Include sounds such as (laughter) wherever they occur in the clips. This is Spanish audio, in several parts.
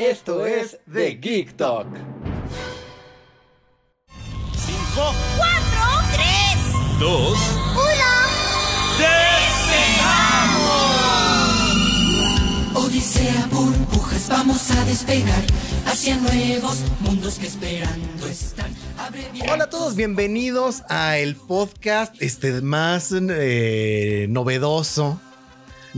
Esto es The Geek Talk. 5, 4, 3, 2, 1. Odisea, burbujas, vamos a despegar hacia nuevos mundos que esperando están. Hola a todos, bienvenidos a el podcast este más eh, novedoso,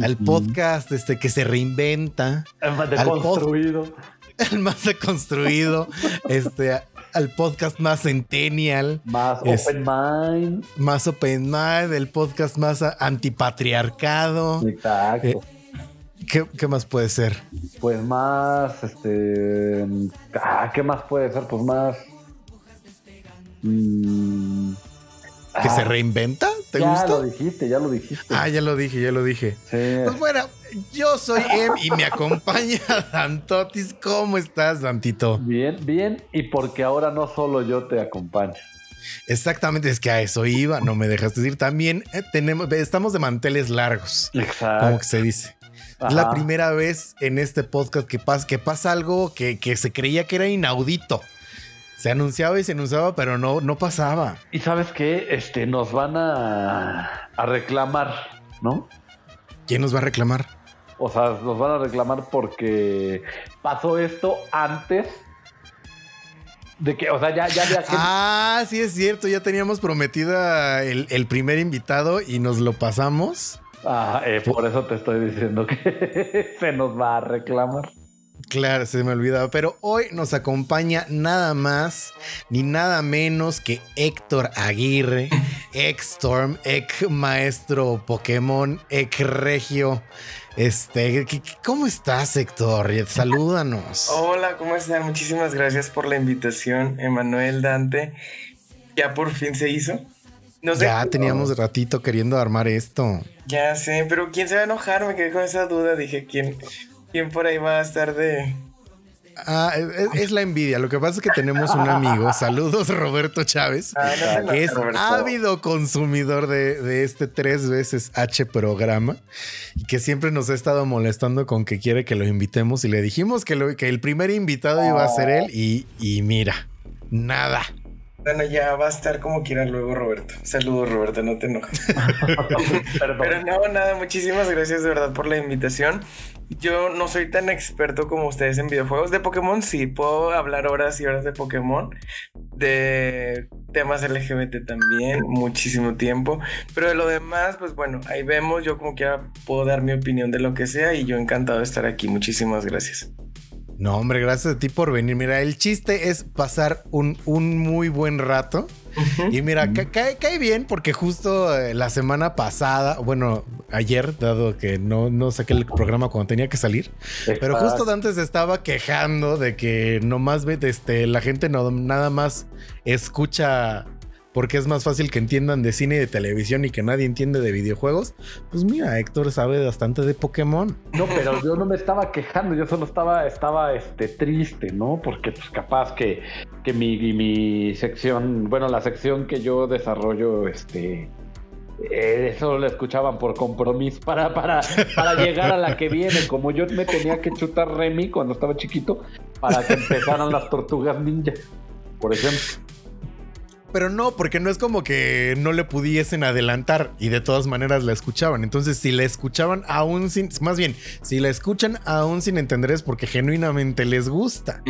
al podcast este que se reinventa, El más Al deconstruido. (laughs) el más deconstruido, este al podcast más centennial, Más Es- open mind. más open mind, el podcast más antipatriarcado. Exacto. Eh, ¿Qué, qué más puede ser? Pues más, este. Ah, ¿qué más puede ser? Pues más. mm, ¿Que ah, se reinventa? ¿Te ya gusta? lo dijiste, ya lo dijiste. Ah, ya lo dije, ya lo dije. sí. Pues bueno, yo soy Em y me acompaña (laughs) Dantotis. ¿Cómo estás, Dantito? Bien, bien. Y porque ahora no solo yo te acompaño. Exactamente, es que a eso iba, no me dejas decir. También eh, tenemos, estamos de manteles largos, como Exacto. que se dice. Es la primera vez en este podcast que pasa, que pasa algo que, que se creía que era inaudito. Se anunciaba y se anunciaba, pero no, no pasaba. Y sabes qué? Este, nos van a, a reclamar, ¿no? ¿Quién nos va a reclamar? O sea, nos van a reclamar porque pasó esto antes de que, o sea, ya, ya gente. Ah, sí es cierto, ya teníamos prometida el, el primer invitado y nos lo pasamos. Ah, eh, por eso te estoy diciendo que (laughs) se nos va a reclamar. Claro, se me olvidaba, pero hoy nos acompaña nada más ni nada menos que Héctor Aguirre, (laughs) ex Storm, ex maestro Pokémon, ex regio. Este, ¿qué- qué- ¿cómo estás, Héctor? Salúdanos. (laughs) Hola, ¿cómo están? Muchísimas gracias por la invitación, Emanuel Dante. Ya por fin se hizo. No sé. ya teníamos ratito queriendo armar esto. Ya sé, pero ¿quién se va a enojar? Me quedé con esa duda. Dije, ¿quién, quién por ahí va a estar de. Ah, es, es la envidia. Lo que pasa es que tenemos un amigo, (laughs) saludos Roberto Chávez, Ah, no te enojes, que es Roberto. ávido consumidor de, de este tres veces H programa y que siempre nos ha estado molestando con que quiere que lo invitemos y le dijimos que, lo- que el primer invitado iba a ser él y, y mira, nada. Bueno, ya va a estar como quiera luego, Roberto. Saludos, Roberto, no te enojes. (laughs) Pero no, nada, muchísimas gracias de verdad por la invitación. Yo no soy tan experto como ustedes en videojuegos. De Pokémon sí, puedo hablar horas y horas de Pokémon. De temas LGBT también, muchísimo tiempo. Pero de lo demás, pues bueno, ahí vemos. Yo como quiera puedo dar mi opinión de lo que sea y yo encantado de estar aquí. Muchísimas gracias. No, hombre, gracias a ti por venir. Mira, el chiste es pasar un, un muy buen rato. Y mira, ca- cae, cae bien porque justo eh, la semana pasada, bueno, ayer, dado que no, no saqué el programa cuando tenía que salir, pero justo antes estaba quejando de que nomás ve, este, la gente no, nada más escucha porque es más fácil que entiendan de cine y de televisión y que nadie entiende de videojuegos. Pues mira, Héctor sabe bastante de Pokémon. No, pero yo no me estaba quejando, yo solo estaba, estaba este, triste, ¿no? Porque pues capaz que, que mi, mi sección, bueno, la sección que yo desarrollo, este, eh, eso lo escuchaban por compromiso para, para, para llegar a la que viene, como yo me tenía que chutar Remy cuando estaba chiquito, para que empezaran las tortugas ninja, por ejemplo. Pero no, porque no es como que no le pudiesen adelantar y de todas maneras la escuchaban. Entonces, si la escuchaban aún sin, más bien, si la escuchan aún sin entender es porque genuinamente les gusta.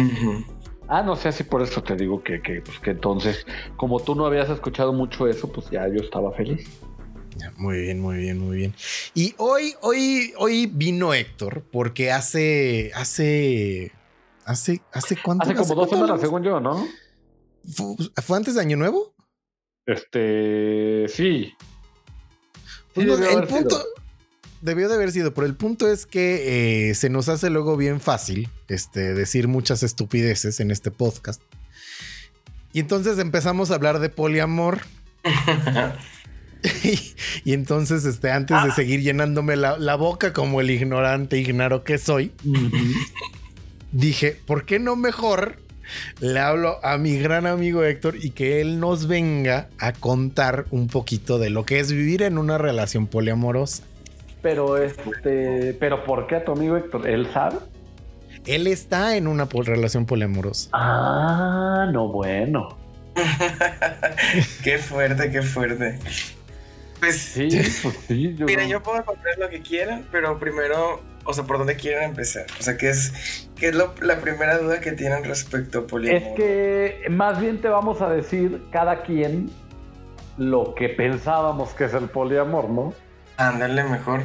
Ah, no sé, así por eso te digo que, que, pues, que entonces, como tú no habías escuchado mucho eso, pues ya yo estaba feliz. Muy bien, muy bien, muy bien. Y hoy, hoy, hoy vino Héctor porque hace, hace, hace, hace cuánto. Hace como dos semanas, según yo, ¿no? ¿Fue, fue antes de Año Nuevo? Este, sí. Sí, Pues no, el punto, sido. debió de haber sido, pero el punto es que eh, se nos hace luego bien fácil este, decir muchas estupideces en este podcast. Y entonces empezamos a hablar de poliamor. y, (laughs) (laughs) y entonces, este, antes de seguir llenándome la, la boca como el ignorante ignaro que soy, dije, ¿por qué no mejor le hablo a mi gran amigo Héctor y que él nos venga a contar un poquito de lo que es vivir en una relación poliamorosa? Pero este, pero ¿por qué tu amigo Héctor? ¿Él sabe? Él está en una relación poliamorosa. Ah, no, bueno. (laughs) qué fuerte, qué fuerte. Pues Sí, pues sí. Yo... Mira, yo puedo contar lo que quieran, pero primero, o sea, ¿por dónde quieren empezar? O sea, ¿qué es, qué es lo- la primera duda que tienen respecto a poliamor? Es que más bien te vamos a decir cada quien lo que pensábamos que es el poliamor, ¿no? Ándale mejor.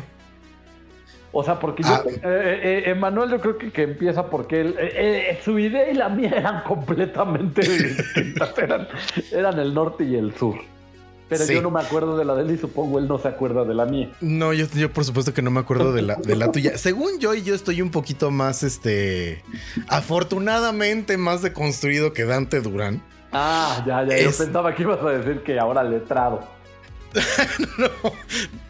O sea, porque Ah. yo, eh, eh, Emanuel yo creo que, que empieza porque él, eh, eh, su idea y la mía (laughs) eran completamente distintas, eran, eran el norte y el sur. Pero Sí. yo no me acuerdo de la de él y supongo él no se acuerda de la mía. No, yo, yo por supuesto que no me acuerdo de la, de la tuya. (laughs) Según yo, y yo estoy un poquito más, este, afortunadamente más deconstruido que Dante Durán. Ah, ya, ya, Es- yo pensaba que ibas a decir que ahora letrado. (laughs) No,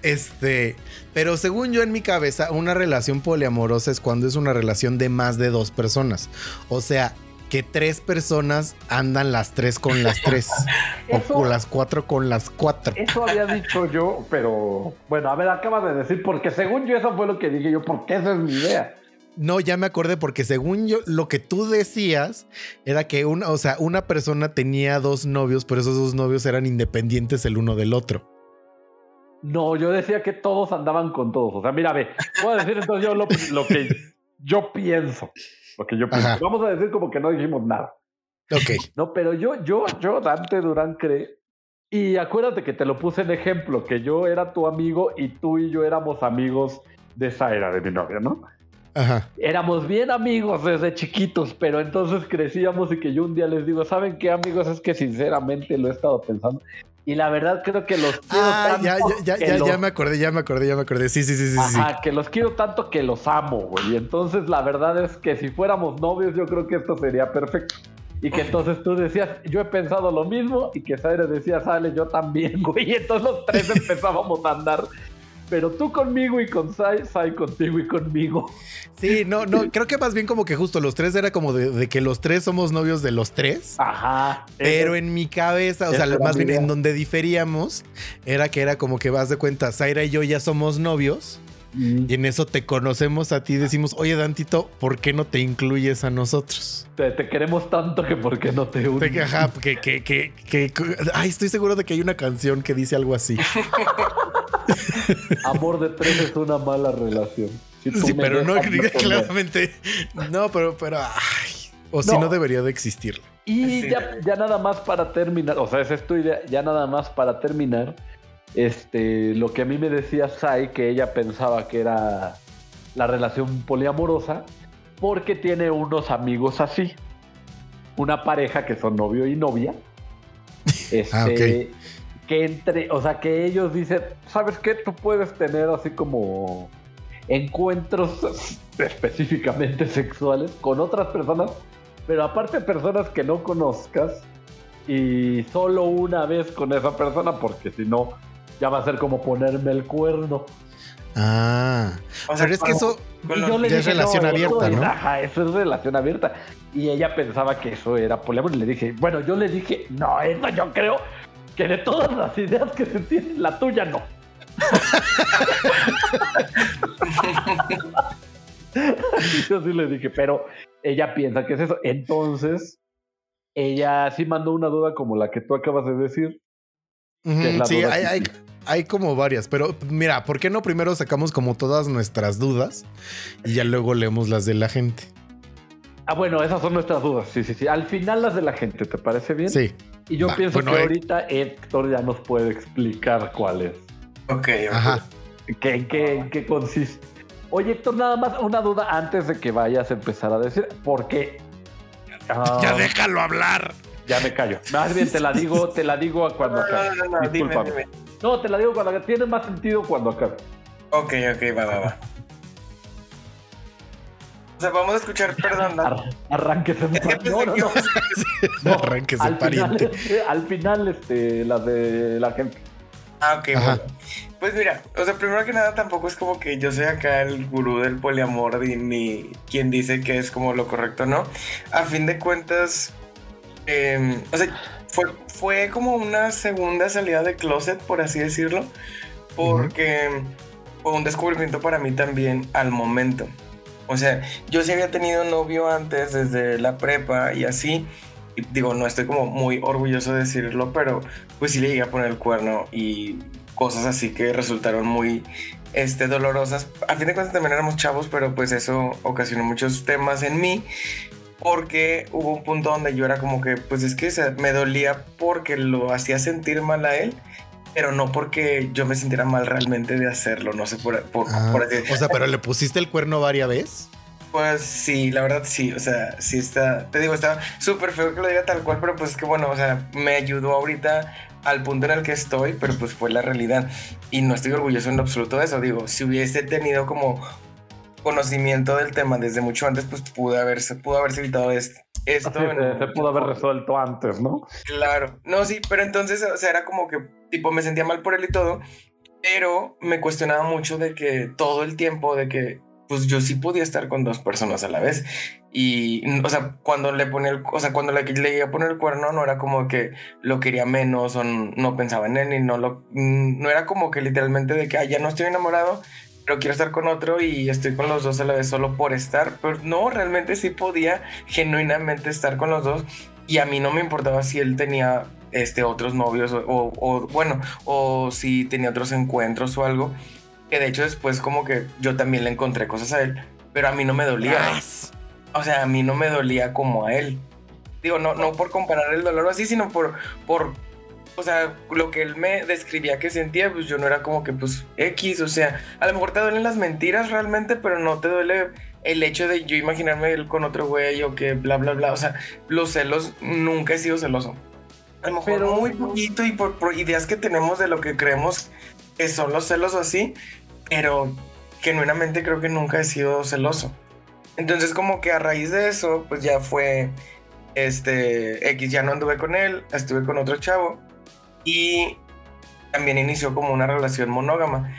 este, pero según yo en mi cabeza, una relación poliamorosa es cuando es una relación de más de dos personas. O sea, que tres personas andan las tres con las tres. (laughs) Eso- o con las cuatro con las cuatro. Eso había dicho yo, pero bueno, a ver, acabas de decir, porque según yo eso fue lo que dije yo, porque esa es mi idea. No, ya me acordé porque según yo, lo que tú decías era que una, o sea, una persona tenía dos novios, pero esos dos novios eran independientes el uno del otro. No, yo decía que todos andaban con todos. O sea, mira, ve, voy a decir entonces yo lo, lo que yo pienso. Lo que yo. Vamos a decir como que no dijimos nada. Ok. No, pero yo, yo, yo, Dante Durán cree. Y acuérdate que te lo puse en ejemplo, que yo era tu amigo y tú y yo éramos amigos de Zaira, de mi novia, ¿no? Ajá. Éramos bien amigos desde chiquitos, pero entonces crecíamos y que yo un día les digo, ¿saben qué amigos? Es que sinceramente lo he estado pensando. Y la verdad creo que los quiero Ah, tanto ya, ya, ya, que ya, los- ya me acordé, ya me acordé, ya me acordé. Sí, sí, sí, sí, sí. Ajá, que los quiero tanto que los amo, güey. Y entonces la verdad es que si fuéramos novios, yo creo que esto sería perfecto. Y que entonces tú decías, yo he pensado lo mismo, y que Zaire decía, sale, yo también, (laughs) güey. Y entonces los tres (laughs) empezábamos a andar. Pero tú conmigo y con Sai, Sai contigo y conmigo. Sí, no, no, creo que más bien como que justo los tres era como de, de que los tres somos novios de los tres. Ajá. Pero Ese- en mi cabeza, o sea, más bien idea. en donde diferíamos, era que era como que vas de cuenta, Zaira y yo ya somos novios, Mm, y en eso te conocemos a ti y decimos, oye Dantito, ¿por qué no te incluyes a nosotros? te, te queremos tanto que por qué no te unes. que, ajá, que, que, que, que- ay, estoy seguro de que hay una canción que dice algo así. (laughs) Amor de tres es una mala relación. Si Sí, pero no, claramente, no, pero, pero, ay, o si No. no debería de existir. Y Sí. ya, ya nada más para terminar, o sea, esa es tu idea, ya nada más para terminar, este, lo que a mí me decía Sai, que ella pensaba que era la relación poliamorosa, porque tiene unos amigos así, una pareja que son novio y novia, (laughs) este, Ah, ok. que entre, o sea, que ellos dicen, ¿sabes qué? Tú puedes tener así como encuentros (laughs) específicamente sexuales con otras personas, pero aparte personas que no conozcas y solo una vez con esa persona, porque si no, ya va a ser como ponerme el cuerno. Ah, O sea, pero es que eso, yo le ya es dije, relación no, abierta, eso es- ¿no? Ajá, eso es relación abierta. Y ella pensaba que eso era poliamor. Y le dije, bueno, yo le dije, no, eso yo creo que de todas las ideas que se tienen, la tuya no. Y (laughs) yo sí le dije, pero ella piensa que es eso. Entonces, ella sí mandó una duda como la que tú acabas de decir. Es la sí, duda hay, que hay, hay como varias, pero mira, ¿por qué no primero sacamos como todas nuestras dudas y ya luego leemos las de la gente? Ah, bueno, esas son nuestras dudas. Sí, sí, sí. Al final las de la gente, ¿te parece bien? Sí. Y yo Va, pienso bueno, que eh. ahorita Héctor ya nos puede explicar cuál es. Ok, ok. Ajá. ¿Qué, en, qué, ¿En qué consiste? Oye, Héctor, nada más una duda antes de que vayas a empezar a decir. Porque. (laughs) ah, Ya déjalo hablar. ya me callo. Más bien te la digo, te la digo a cuando No, (laughs) acabe. no, no, no, dime, Discúlpame. dime. No, te la digo cuando. Tiene más sentido cuando acabe. Ok, ok, va, va, va. O sea, vamos a escuchar, perdón. Ar arránquese. No, no, no. no arránquese, al pariente. Final, al final, este, la de la gente. Ah, ok, bueno. Pues mira, o sea, primero que nada, tampoco es como que yo sea acá el gurú del poliamor ni quien dice que es como lo correcto, ¿no? A fin de cuentas, eh, o sea, fue, fue como una segunda salida de closet, por así decirlo, porque fue un descubrimiento para mí también al momento. O sea, yo sí había tenido novio antes, desde la prepa y así. Digo, no estoy como muy orgulloso de decirlo, pero pues sí le llegué a poner el cuerno y cosas así que resultaron muy este, dolorosas. A fin de cuentas también éramos chavos, pero pues eso ocasionó muchos temas en mí. Porque hubo un punto donde yo era como que, pues es que me dolía porque lo hacía sentir mal a él pero no porque yo me sintiera mal realmente de hacerlo, no sé, por, por, ah, por así. O sea, pero le pusiste el cuerno varias veces. Pues sí, la verdad sí, o sea, sí está, te digo, está súper feo que lo diga tal cual, pero pues es que bueno, o sea, me ayudó ahorita al punto en el que estoy, pero pues fue la realidad. Y no estoy orgulloso en lo absoluto de eso, digo, si hubiese tenido como conocimiento del tema desde mucho antes, pues pudo haberse, pudo haberse evitado esto. Esto se, pudo haber resuelto antes, ¿no? Claro, no, sí, pero entonces, o sea, era como que, tipo, me sentía mal por él y todo, pero me cuestionaba mucho de que todo el tiempo, de que, pues yo sí podía estar con dos personas a la vez. Y, o sea, cuando le ponía el, o sea, cuando le, le iba a poner el cuerno, no era como que lo quería menos o no pensaba en él, y no lo, no era como que literalmente de que, ah, ya no estoy enamorado, pero quiero estar con otro y estoy con los dos a la vez solo por estar. Pero no, realmente sí podía genuinamente estar con los dos y a mí no me importaba si él tenía este, otros novios o, o, o bueno, o si tenía otros encuentros o algo. Que de hecho después como que yo también le encontré cosas a él, pero a mí no me dolía. Yes. O sea, a mí no me dolía como a él. Digo, no, no por comparar el dolor así, sino por, por o sea, lo que él me describía que sentía, pues yo no era como que, pues, X, o sea, a lo mejor te duelen las mentiras realmente, pero no te duele el hecho de yo imaginarme él con otro güey o que bla, bla, bla, o sea, los celos, nunca he sido celoso. A lo mejor pero... muy poquito y por, por, ideas que tenemos de lo que creemos que son los celos o así, pero genuinamente creo que nunca he sido celoso. Entonces como que a raíz de eso, pues ya fue, este, X, ya no anduve con él, estuve con otro chavo y también inició como una relación monógama.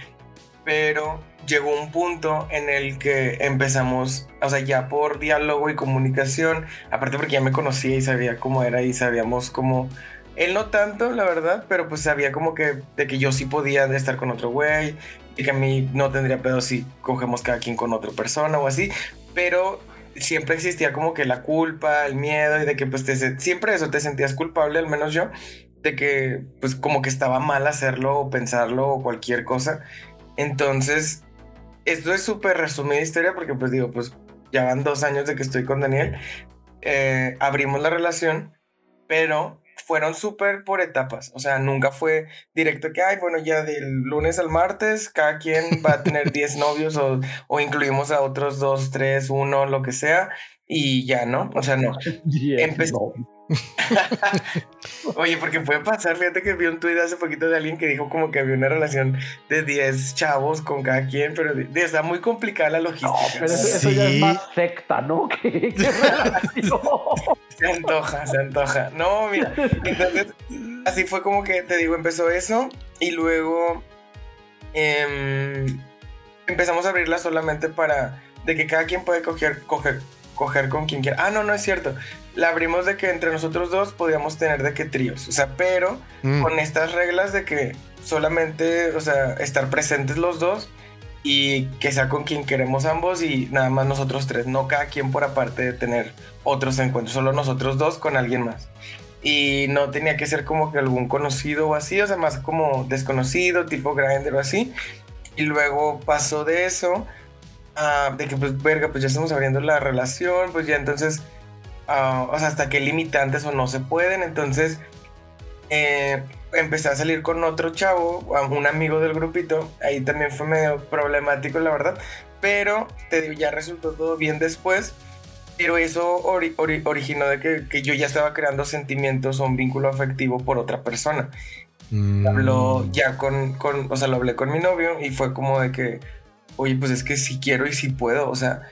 Pero llegó un punto en el que empezamos, o sea, ya por diálogo y comunicación, aparte porque ya me conocía y sabía cómo era y sabíamos cómo... Él no tanto, la verdad, pero pues sabía como que de que yo sí podía estar con otro güey y que a mí no tendría pedo si cogemos cada quien con otra persona o así, pero siempre existía como que la culpa, el miedo y de que pues siempre eso te sentías culpable, al menos yo, de que pues como que estaba mal hacerlo o pensarlo o cualquier cosa. Entonces, esto es súper resumida historia porque pues digo, pues ya van dos años de que estoy con Daniel. Eh, abrimos la relación, pero fueron súper por etapas. O sea, nunca fue directo que, ay, bueno, ya del lunes al martes, cada quien va a tener 10 novios o, o incluimos a otros dos, tres, uno, lo que sea. Y ya, ¿no? O sea, no. (laughs) Empezó. (laughs) Oye, porque puede pasar, fíjate que vi un tuit hace poquito de alguien que dijo como que había una relación de 10 chavos con cada quien, pero de, de, está muy complicada la logística. No, pero eso, eso ya es más secta, ¿no? (laughs) ¿Qué, qué se antoja, se antoja. No, mira, entonces así fue como que, te digo, empezó eso y luego eh, empezamos a abrirla solamente para de que cada quien puede coger, coger, coger con quien quiera. Ah, no, no es cierto. La abrimos de que entre nosotros dos podíamos tener de que tríos. O sea, pero mm. con estas reglas de que solamente, o sea, estar presentes los dos y que sea con quien queremos ambos y nada más nosotros tres. No cada quien por aparte de tener otros encuentros. Solo nosotros dos con alguien más. Y no tenía que ser como que algún conocido o así, o sea, más como desconocido, tipo Grindr o así. Y luego pasó de eso Uh, de que pues verga, pues ya estamos abriendo la relación, pues ya entonces, uh, o sea, hasta qué limitantes o no se pueden, entonces eh, empecé a salir con otro chavo, un amigo del grupito, ahí también fue medio problemático la verdad, pero te digo, ya resultó todo bien después, pero eso ori ori originó de que, que yo ya estaba creando sentimientos o un vínculo afectivo por otra persona. Mm. Habló ya con, con, o sea, lo hablé con mi novio y fue como de que, oye, pues es que sí quiero y sí puedo, o sea,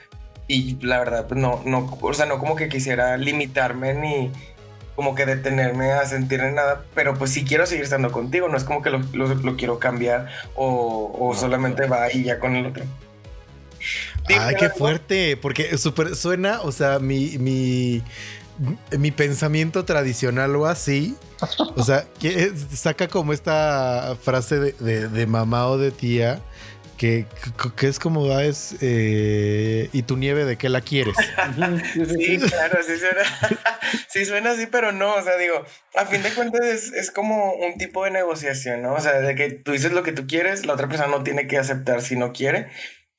y la verdad, pues no, no, o sea, no como que quisiera limitarme ni como que detenerme a sentir nada, pero pues sí quiero seguir estando contigo, no es como que lo, lo- lo quiero cambiar o, o solamente va y ya con el otro. Ay, qué algo- fuerte, porque súper suena, o sea, mi, mi, mi pensamiento tradicional o así, o sea, que saca como esta frase de, de- de mamá o de tía, que, que es como, ah, es, eh, ¿y tu nieve de qué la quieres? (laughs) Sí. claro, sí suena, (laughs) sí suena así, pero no, o sea, digo, a fin de cuentas es, es como un tipo de negociación, ¿no? O sea, de que tú dices lo que tú quieres, la otra persona no tiene que aceptar si no quiere,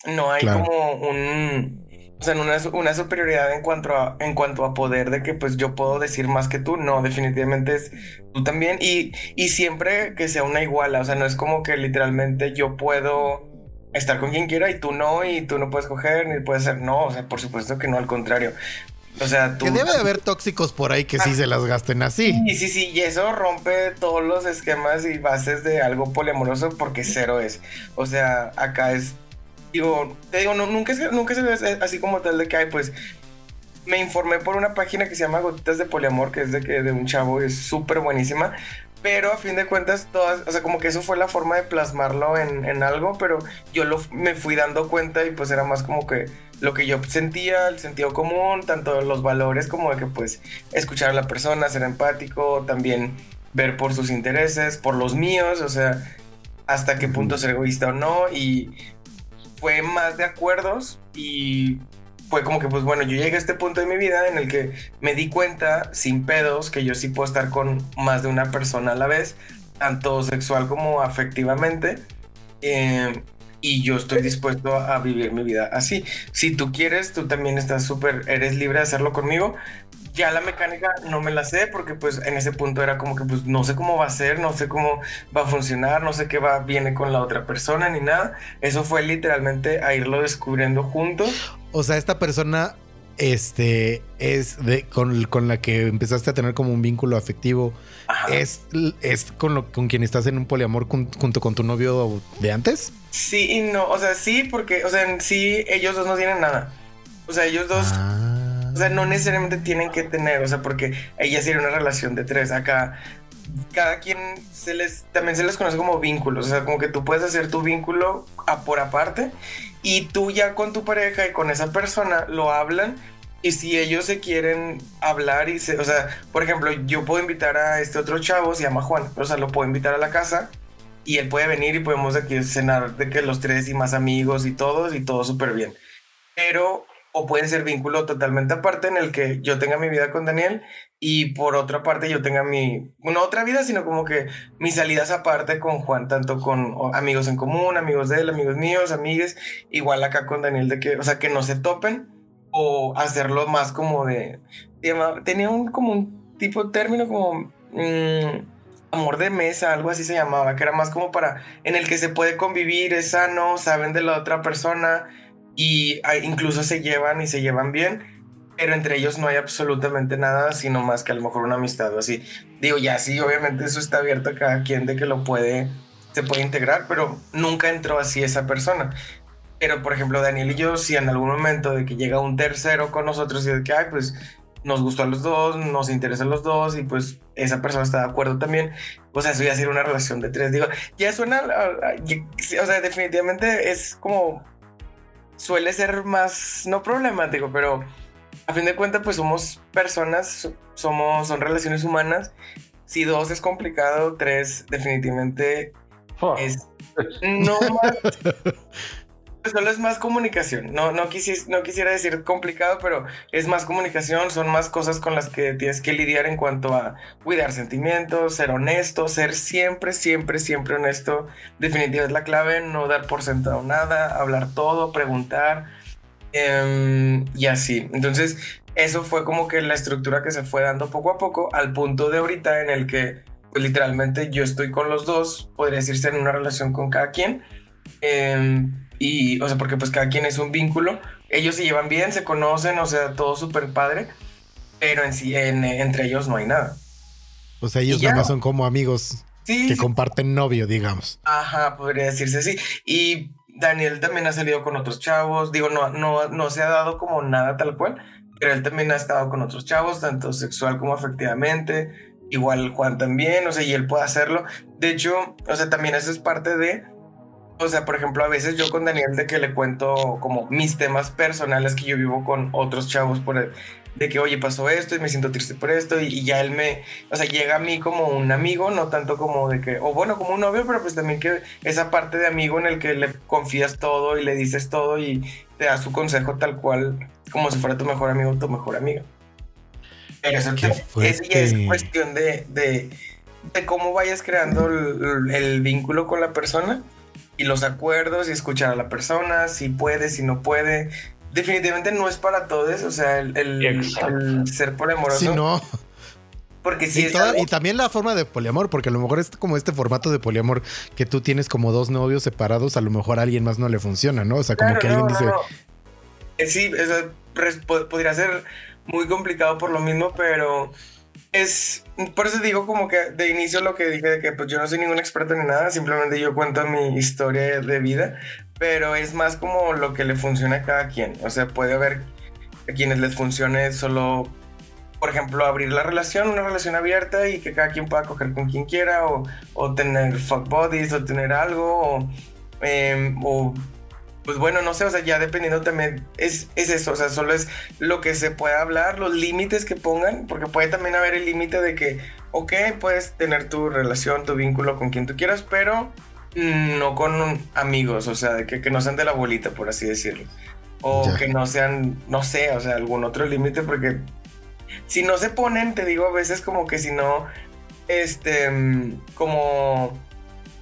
no hay Claro. como un, o sea, una, una superioridad en cuanto, a, en cuanto a poder de que pues yo puedo decir más que tú, no, definitivamente es tú también, y, y siempre que sea una iguala, o sea, no es como que literalmente yo puedo estar con quien quiera y tú no, y tú no puedes coger, ni puedes ser, no, o sea, por supuesto que no, al contrario. O sea, tú... Que debe de haber tóxicos por ahí que sí se las gasten así. Sí, sí, sí, y eso rompe todos los esquemas y bases de algo poliamoroso porque cero es. O sea, acá es, digo, te digo, no, nunca, nunca se ve así como tal de que hay, pues, me informé por una página que se llama Gotitas de Poliamor, que es de, que, de un chavo, y es súper buenísima. Pero a fin de cuentas, todas, o sea, como que eso fue la forma de plasmarlo en, en algo, pero yo lo, me fui dando cuenta y pues era más como que lo que yo sentía, el sentido común, tanto los valores como de que pues escuchar a la persona, ser empático, también ver por sus intereses, por los míos, o sea, hasta qué punto ser egoísta o no, y fue más de acuerdos y fue como que pues bueno, yo llegué a este punto de mi vida en el que me di cuenta sin pedos que yo sí puedo estar con más de una persona a la vez, tanto sexual como afectivamente. eh, y yo estoy dispuesto a vivir mi vida así. Si tú quieres, tú también estás súper, eres libre de hacerlo conmigo. Ya la mecánica no me la sé porque pues en ese punto era como que pues no sé cómo va a ser, no sé cómo va a funcionar, no sé qué va, viene con la otra persona ni nada. Eso fue literalmente a irlo descubriendo juntos. O sea, esta persona, este, es de, con, con la que empezaste a tener como un vínculo afectivo, Ajá. es, es con, lo, con quien estás en un poliamor con- junto con tu novio de antes. Sí y no, o sea, sí porque, o sea, en sí ellos dos no tienen nada. O sea, ellos dos... Ah. O sea, no necesariamente tienen que tener, o sea, porque ella sería una relación de tres. Acá, cada quien se les, también se les conoce como vínculos. O sea, como que tú puedes hacer tu vínculo a por aparte y tú ya con tu pareja y con esa persona lo hablan. Y si ellos se quieren hablar y se, o sea, por ejemplo, yo puedo invitar a este otro chavo, se llama Juan, o sea, lo puedo invitar a la casa y él puede venir y podemos aquí cenar de que los tres y más amigos y todos y todo súper bien. Pero o pueden ser vínculo totalmente aparte en el que yo tenga mi vida con Daniel y por otra parte yo tenga mi, no otra vida, sino como que mis salidas aparte con Juan, tanto con amigos en común, amigos de él, amigos míos, amigues, igual acá con Daniel, de que, o sea, que no se topen o hacerlo más como de, tenía un como un tipo de término como mm, amor de mesa, algo así se llamaba, que era más como para, en el que se puede convivir, es sano, saben de la otra persona y incluso se llevan y se llevan bien, pero entre ellos no hay absolutamente nada, sino más que a lo mejor una amistad o así. Digo, ya sí, obviamente eso está abierto a cada quien de que lo puede, se puede integrar, pero nunca entró así esa persona. Pero, por ejemplo, Daniel y yo, si en algún momento de que llega un tercero con nosotros y de que, ay, pues nos gustó a los dos, nos interesan los dos y pues esa persona está de acuerdo también, o sea, eso ya sería una relación de tres. Digo, ya suena, o sea, definitivamente es como suele ser más, no problemático, pero a fin de cuentas, pues somos personas, somos, son relaciones humanas. Si dos es complicado, tres definitivamente es (laughs) no más. Solo es más comunicación. No, no, no quisiera decir complicado, pero es más comunicación, son más cosas con las que tienes que lidiar en cuanto a cuidar sentimientos, ser honesto, ser siempre, siempre, siempre honesto. Definitivamente es la clave, no dar por sentado nada, hablar todo, preguntar em, y así. Entonces, eso fue como que la estructura que se fue dando poco a poco al punto de ahorita en el que pues literalmente yo estoy con los dos, podría decirse en una relación con cada quien. em, y, o sea, porque pues cada quien es un vínculo. Ellos se llevan bien, se conocen, o sea, todo súper padre. Pero en sí, en- entre ellos no hay nada. O sea, ellos Y ya. nada más son como amigos. que comparten novio, digamos. Ajá, podría decirse así. Y Daniel también ha salido con otros chavos. Digo, no, no, no se ha dado como nada tal cual, pero él también ha estado con otros chavos, tanto sexual como afectivamente. Igual Juan también, o sea, y él puede hacerlo. De hecho, o sea, también eso es parte de o sea, por ejemplo, a veces yo con Daniel de que le cuento como mis temas personales que yo vivo con otros chavos por el, de que, oye, pasó esto y me siento triste por esto y, ya él me, o sea, llega a mí como un amigo, no tanto como de que, o bueno, como un novio, pero pues también que esa parte de amigo en el que le confías todo y le dices todo y te da su consejo tal cual, como si fuera tu mejor amigo o tu mejor amiga. Pero eso es, es cuestión de, de, de, cómo vayas creando el, el vínculo con la persona y los acuerdos y escuchar a la persona, si puede, si no puede. Definitivamente no es para todos, o sea, el, el, ser poliamoroso. Sí, no. Porque sí y, y también la forma de poliamor, porque a lo mejor es como este formato de poliamor que tú tienes como dos novios separados, a lo mejor a alguien más no le funciona, ¿no? O sea, como que alguien dice. Eh, sí, eso podría ser muy complicado por lo mismo, pero es, por eso digo como que de inicio lo que dije de que pues yo no soy ningún experto ni nada, simplemente yo cuento mi historia de vida, pero es más como lo que le funciona a cada quien. O sea, puede haber a quienes les funcione solo, por ejemplo, abrir la relación, una relación abierta y que cada quien pueda coger con quien quiera, o, o tener fuck bodies, o tener algo, o, o pues bueno, no sé, o sea, ya dependiendo también, es, es eso, o sea, solo es lo que se puede hablar, los límites que pongan, porque puede también haber el límite de que, ok, puedes tener tu relación, tu vínculo con quien tú quieras, pero no con amigos, o sea, de que, que no sean de la bolita, por así decirlo. O que no sean, no sé, o sea, algún otro límite, porque si no se ponen, te digo a veces como que si no, este, como...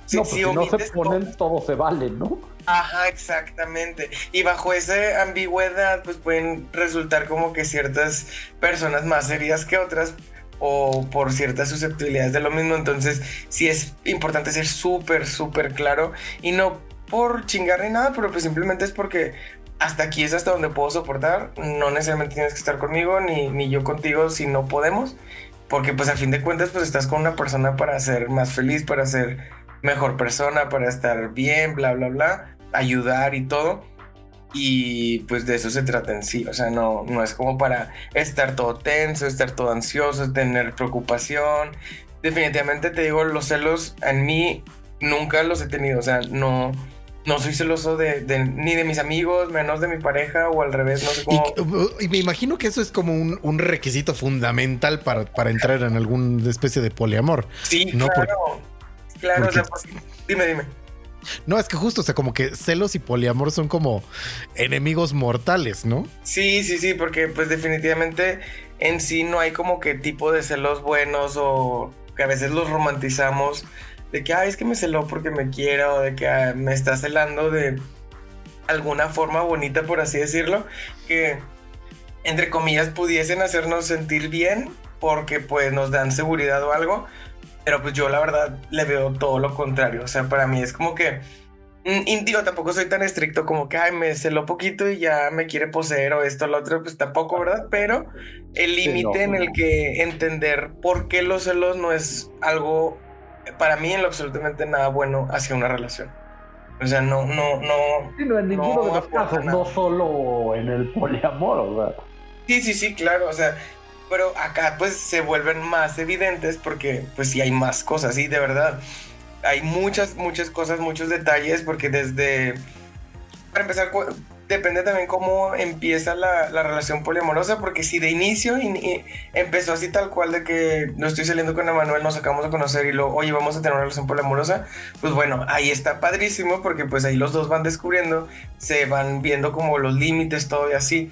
Si, no, si, no se ponen, todo se vale, ¿no? Ajá, exactamente. Y bajo esa ambigüedad, pues pueden resultar como que ciertas personas más heridas que otras o por ciertas susceptibilidades de lo mismo. Entonces, sí es importante ser súper, súper claro y no por chingar ni nada, pero pues simplemente es porque hasta aquí es hasta donde puedo soportar. No necesariamente tienes que estar conmigo ni, ni yo contigo si no podemos. Porque pues a fin de cuentas pues estás con una persona para ser más feliz, para ser mejor persona, para estar bien, bla, bla, bla ayudar y todo. Y pues de eso se trata en sí, o sea, no, no es como para estar todo tenso, estar todo ansioso, tener preocupación. Definitivamente te digo, los celos en mí nunca los he tenido, o sea, no, no soy celoso de, ni de mis amigos, menos de mi pareja o al revés, no sé cómo. Y, me imagino que eso es como un, requisito fundamental para, para, entrar en alguna especie de poliamor. Sí, claro. Claro, pues, dime, dime. No, es que justo, o sea, como que celos y poliamor son como enemigos mortales, ¿no? Sí, sí, sí, porque pues definitivamente en sí no hay como que tipo de celos buenos o que a veces los romantizamos de que, ay, es que me celó porque me quiero o de que ah, me está celando de alguna forma bonita, por así decirlo, que entre comillas pudiesen hacernos sentir bien porque pues nos dan seguridad o algo, pero pues yo la verdad le veo todo lo contrario. O sea, para mí es como que... Mm, digo, tampoco soy tan estricto como que, ay, me celó poquito y ya me quiere poseer o esto, o lo otro, pues tampoco, ¿verdad? Pero el límite en el que entender por qué los celos no es algo, para mí, en lo absolutamente nada bueno hacia una relación. O sea, no, no, no. Sí, no, en ninguno de los casos, no solo en el poliamor, ¿verdad? Sí, sí, sí, claro. O sea, pero acá pues se vuelven más evidentes porque pues sí hay más cosas, y de verdad. Hay muchas, muchas cosas, muchos detalles porque desde... Para empezar, depende también cómo empieza la, relación poliamorosa, porque si de inicio empezó así tal cual de que no estoy saliendo con Emanuel, nos acabamos de conocer y luego, oye, vamos a tener una relación poliamorosa, pues bueno, ahí está padrísimo porque pues ahí los dos van descubriendo, se van viendo como los límites, todo y así.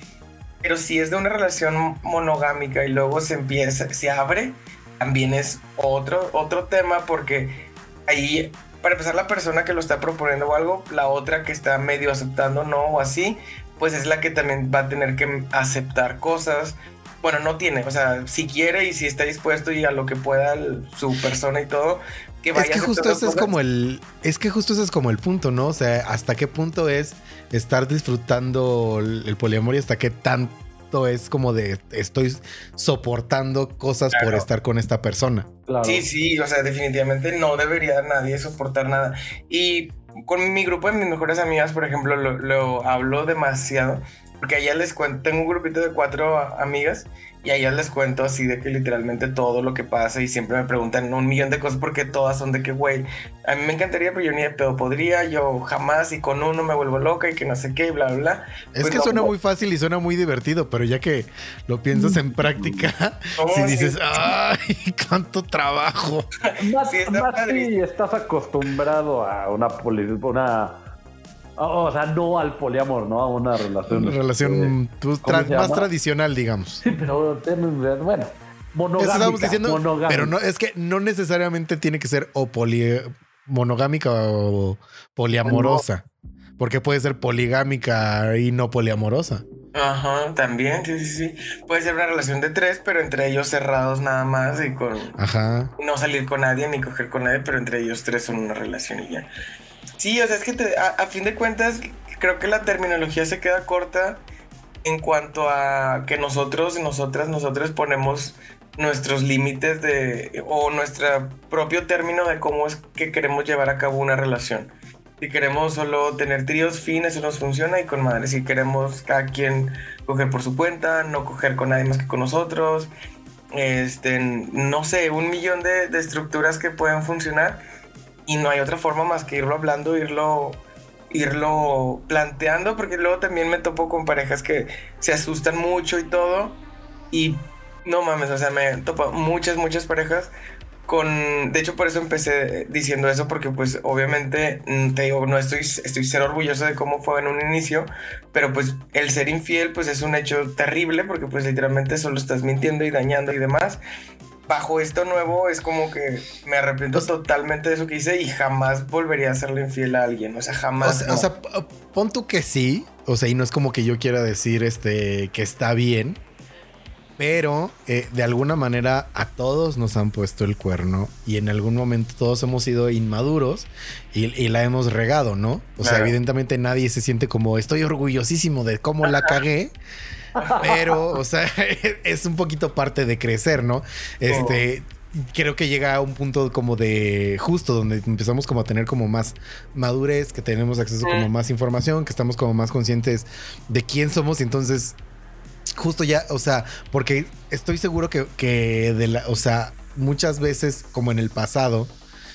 Pero si es de una relación monogámica y luego se empieza, se abre, también es otro, otro tema porque ahí, para empezar, la persona que lo está proponiendo o algo, la otra que está medio aceptando no o así, pues es la que también va a tener que aceptar cosas. Bueno, no tiene, o sea, si quiere y si está dispuesto y a lo que pueda su persona y todo, que vaya es que justo ese es como el es que justo ese es como el punto, ¿no? O sea, hasta qué punto es estar disfrutando el poliamor y hasta qué tan esto es como de estoy soportando cosas por estar con esta persona. Claro. Sí, sí, o sea, definitivamente no debería nadie soportar nada. Y con mi grupo de mis mejores amigas, por ejemplo, lo, lo hablo demasiado, porque a ellas les cuento, tengo un grupito de cuatro amigas y a ellas les cuento así de que literalmente todo lo que pasa y siempre me preguntan un millón de cosas porque todas son de que, güey, a mí me encantaría, pero yo ni de pedo podría, yo jamás y con uno me vuelvo loca y que no sé qué, y bla, bla, bla. Es Pues que no, suena no. muy fácil y suena muy divertido, pero ya que lo piensas en práctica, (laughs) No, si sí. dices, ay, cuánto trabajo. Más, (laughs) Sí, está más padre. si estás acostumbrado a una poli, una o sea, no al poliamor, ¿no? A una relación. Una relación pues, ¿cómo tra- se más tradicional, digamos. Sí, pero ten- bueno, Eso monogámica. diciendo, monogámica. pero no, es que no necesariamente tiene que ser o poli monogámica o poliamorosa. Porque puede ser poligámica y no poliamorosa. Ajá, también, sí, sí, sí. Puede ser una relación de tres, pero entre ellos cerrados nada más y con... Ajá. no salir con nadie ni coger con nadie, pero entre ellos tres son una relación y ya. Sí, o sea, es que te- a, a fin de cuentas creo que la terminología se queda corta en cuanto a que nosotros, nosotras, nosotros ponemos nuestros límites de o nuestro propio término de cómo es que queremos llevar a cabo una relación. Si queremos solo tener tríos, fin, eso nos funciona y con madre. Si queremos cada quien coger por su cuenta, no coger con nadie más que con nosotros, este, no sé, un millón de, de estructuras que pueden funcionar y no hay otra forma más que irlo hablando, irlo, irlo planteando, porque luego también me topo con parejas que se asustan mucho y todo y no mames, o sea, me topo muchas, muchas parejas con, de hecho por eso empecé diciendo eso, porque pues obviamente, mm, te digo, no estoy, estoy ser orgulloso de cómo fue en un inicio, pero pues el ser infiel pues es un hecho terrible, porque pues literalmente solo estás mintiendo y dañando y demás. Bajo esto nuevo es como que me arrepiento totalmente de eso que hice y jamás volvería a serle infiel a alguien, o sea, O jamás. sea, no. o sea, pon tú que sí. O sea, y no es como que yo quiera decir este que está bien. Pero eh, de alguna manera a todos nos han puesto el cuerno y en algún momento todos hemos sido inmaduros y, y la hemos regado, ¿no? O sea, evidentemente nadie se siente como estoy orgullosísimo de cómo la cagué. Pero, o sea, (laughs) es un poquito parte de crecer, ¿no? Este, creo que llega a un punto como de justo donde empezamos como a tener como más madurez, que tenemos acceso como más información, que estamos como más conscientes de quién somos y entonces justo ya, o sea, porque estoy seguro que, que de la, o sea, muchas veces como en el pasado,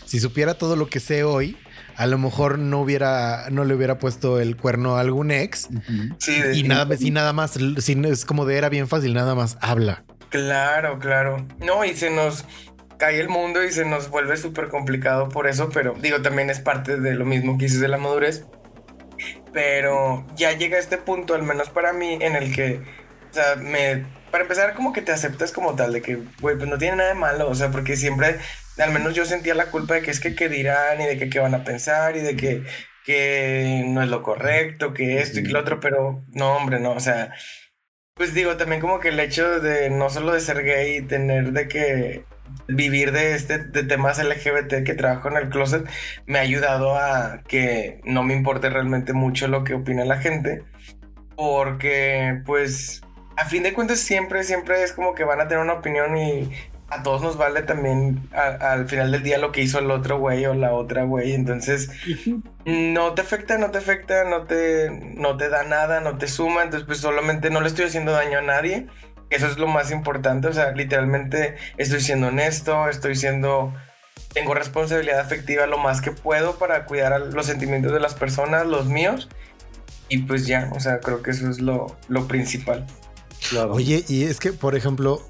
si supiera todo lo que sé hoy, a lo mejor no hubiera, no le hubiera puesto el cuerno a algún ex Sí, y nada, y nada más, sin- es como de era bien fácil, nada más habla. Claro, claro. No, y se nos cae el mundo y se nos vuelve súper complicado por eso, pero digo, también es parte de lo mismo que dices de la madurez. Pero ya llega este punto, al menos para mí, en el que, o sea, me, para empezar, como que te aceptas como tal, de que, güey, pues no tiene nada de malo, o sea, porque siempre, al menos yo sentía la culpa de que es que qué dirán y de que qué van a pensar y de que, que no es lo correcto, que esto y que lo otro, pero no, hombre, no, o sea, pues digo, también como que el hecho de no solo de ser gay y tener de que vivir de este de temas LGBT que trabajo en el closet me ha ayudado a que no me importe realmente mucho lo que opina la gente porque pues a fin de cuentas siempre siempre es como que van a tener una opinión y a todos nos vale también a- al final del día lo que hizo el otro güey o la otra güey entonces no te afecta, no te afecta, no te, no te da nada, no te suma, entonces pues solamente no le estoy haciendo daño a nadie. Eso es lo más importante, o sea, literalmente estoy siendo honesto, estoy siendo, tengo responsabilidad afectiva lo más que puedo para cuidar a los sentimientos de las personas, los míos, y pues ya, o sea, creo que eso es lo, lo principal. Claro. Oye, y es que, por ejemplo,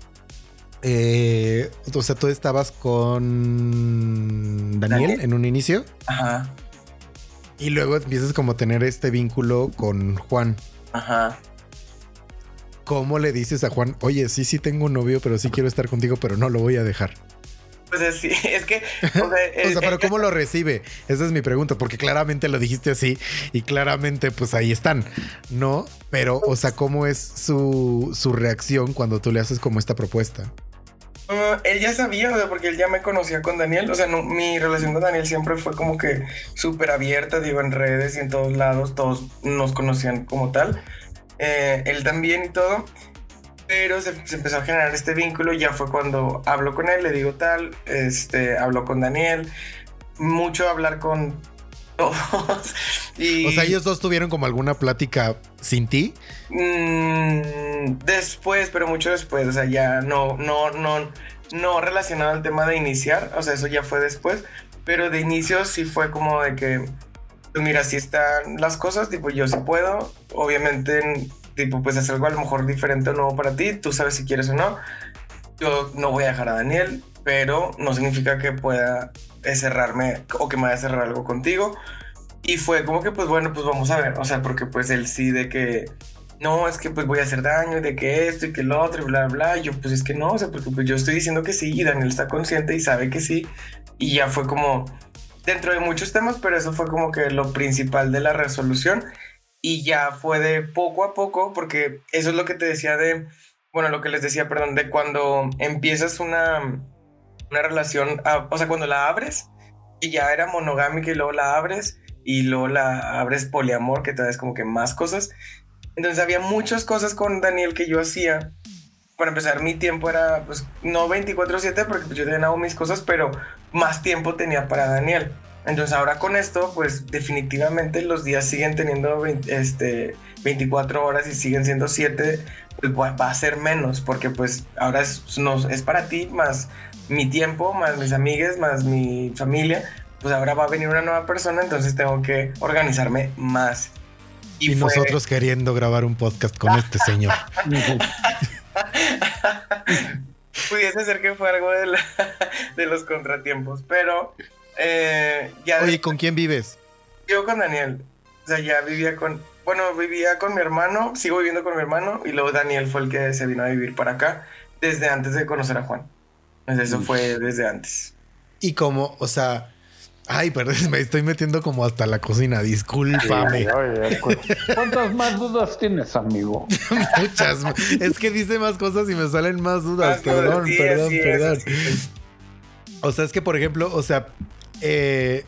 eh, o sea, tú estabas con Daniel, Daniel. en un inicio Ajá, y luego empiezas como a tener este vínculo con Juan. ajá. ¿Cómo le dices a Juan, oye, sí, sí tengo un novio, pero sí quiero estar contigo, pero no lo voy a dejar? Pues así, (laughs) es que, (laughs) o sea, O sea, es- pero es- ¿cómo lo recibe? Esa es mi pregunta, porque claramente lo dijiste así y claramente pues ahí están, ¿no? Pero, o sea, ¿cómo es su, su reacción cuando tú le haces como esta propuesta? Uh, él ya sabía, o sea, porque él ya me conocía con Daniel. O sea, no- mi relación con Daniel siempre fue como que súper abierta, digo, en redes y en todos lados, todos nos conocían como tal. Eh, él también y todo. pero se, se, empezó a generar este vínculo. Ya fue cuando hablo con él, le digo tal, este, hablo con Daniel, mucho hablar con todos. Y, (laughs) o sea, ellos dos tuvieron como alguna plática sin ti. Mmm, después, pero mucho después. O sea, ya no, no, no, no relacionado al tema de iniciar. O sea, eso ya fue después. Pero de inicio sí fue como de que, pues mira, si están las cosas, tipo, yo sí puedo. Obviamente, tipo, pues hacer algo a lo mejor diferente o nuevo para ti. Tú sabes si quieres o no. Yo no voy a dejar a Daniel, pero no significa que pueda cerrarme o que me vaya a cerrar algo contigo. Y fue como que, pues bueno, pues vamos a ver. O sea, porque pues él sí de que no, es que pues voy a hacer daño de que esto y que lo otro y bla, bla. Y yo, pues es que no, o sea, porque pues yo estoy diciendo que sí y Daniel está consciente y sabe que sí. Y ya fue como dentro de muchos temas, pero eso fue como que lo principal de la resolución. Y ya fue de poco a poco, porque eso es lo que te decía de, bueno, lo que les decía, perdón, de cuando empiezas una, una relación, o sea, cuando la abres y ya era monogámica y luego la abres y luego la abres poliamor, que das como que más cosas. Entonces había muchas cosas con Daniel que yo hacía. Para empezar, mi tiempo era, pues, no 24/7 porque pues, yo tenía mis cosas, pero más tiempo tenía para Daniel. Entonces ahora con esto, pues definitivamente los días siguen teniendo este, 24 horas y siguen siendo 7, pues va a ser menos, porque pues ahora es, es para ti, más mi tiempo, más mis amigas, más mi familia, pues ahora va a venir una nueva persona, entonces tengo que organizarme más. Y, nosotros queriendo grabar un podcast con este señor. (laughs) Pudiese ser que fue algo de, de los contratiempos, pero eh, ya... Oye, ¿con quién vives? Yo con Daniel. O sea, ya vivía con... Bueno, vivía con mi hermano, sigo viviendo con mi hermano y luego Daniel fue el que se vino a vivir para acá desde antes de conocer a Juan. Eso fue desde antes. Y como, o sea, Ay, perdón, (laughs) me estoy metiendo como hasta la cocina, discúlpame. ¿Cuántas más dudas tienes, amigo? (laughs) Muchas. Es que dice más cosas y me salen más dudas. perdón, perdón, perdón. O sea, es que, por ejemplo, o sea, eh,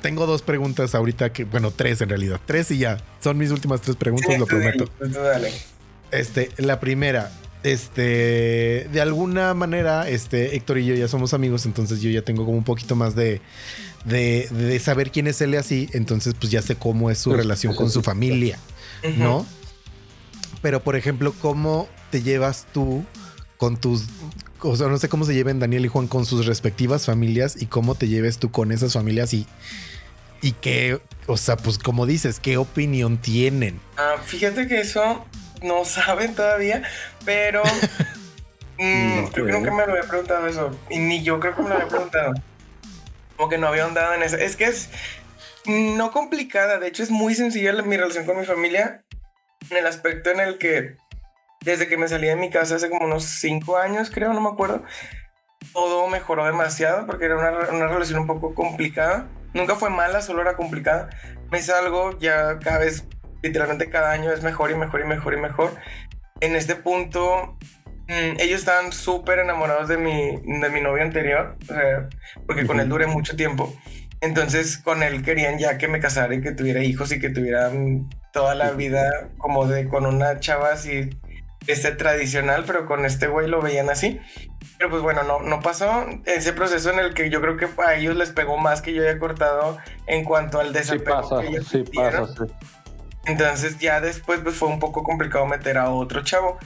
tengo dos preguntas ahorita que, bueno, tres en realidad. Tres y ya. Son mis últimas tres preguntas, lo prometo. dale. Este, la primera, este, de alguna manera, este, Héctor y yo ya somos amigos, entonces yo ya tengo como un poquito más de, de, de saber quién es él así, entonces pues ya sé cómo es su relación con su familia, ¿no? Pero, por ejemplo, ¿cómo te llevas tú con tus o sea, no sé cómo se lleven Daniel y Juan con sus respectivas familias y cómo te lleves tú con esas familias y, y qué, o sea, pues como dices, qué opinión tienen. Ah, fíjate que eso no saben todavía, pero (laughs) mm, creo que nunca me lo había preguntado eso. Y ni yo creo que me lo había preguntado. Como que no había andado en eso. Es que es no complicada, de hecho es muy sencilla mi relación con mi familia en el aspecto en el que desde que me salí de mi casa hace como unos cinco años, creo, no me acuerdo, todo mejoró demasiado porque era una, una relación un poco complicada. Nunca fue mala, solo era complicada. Me salgo ya cada vez, literalmente cada año es mejor y mejor y mejor y mejor. En este punto, mm, ellos estaban súper enamorados de mi, de mi novio anterior, porque con él duré mucho tiempo. Entonces con él querían ya que me casara y que tuviera hijos y que tuviera toda la vida como de con una chava así este tradicional, pero con este güey lo veían así. Pero pues bueno, no, no pasó ese proceso en el que yo creo que a ellos les pegó más que yo haya cortado en cuanto al desapego sí pasa, sí pasa, Entonces ya después pues fue un poco complicado meter a otro chavo.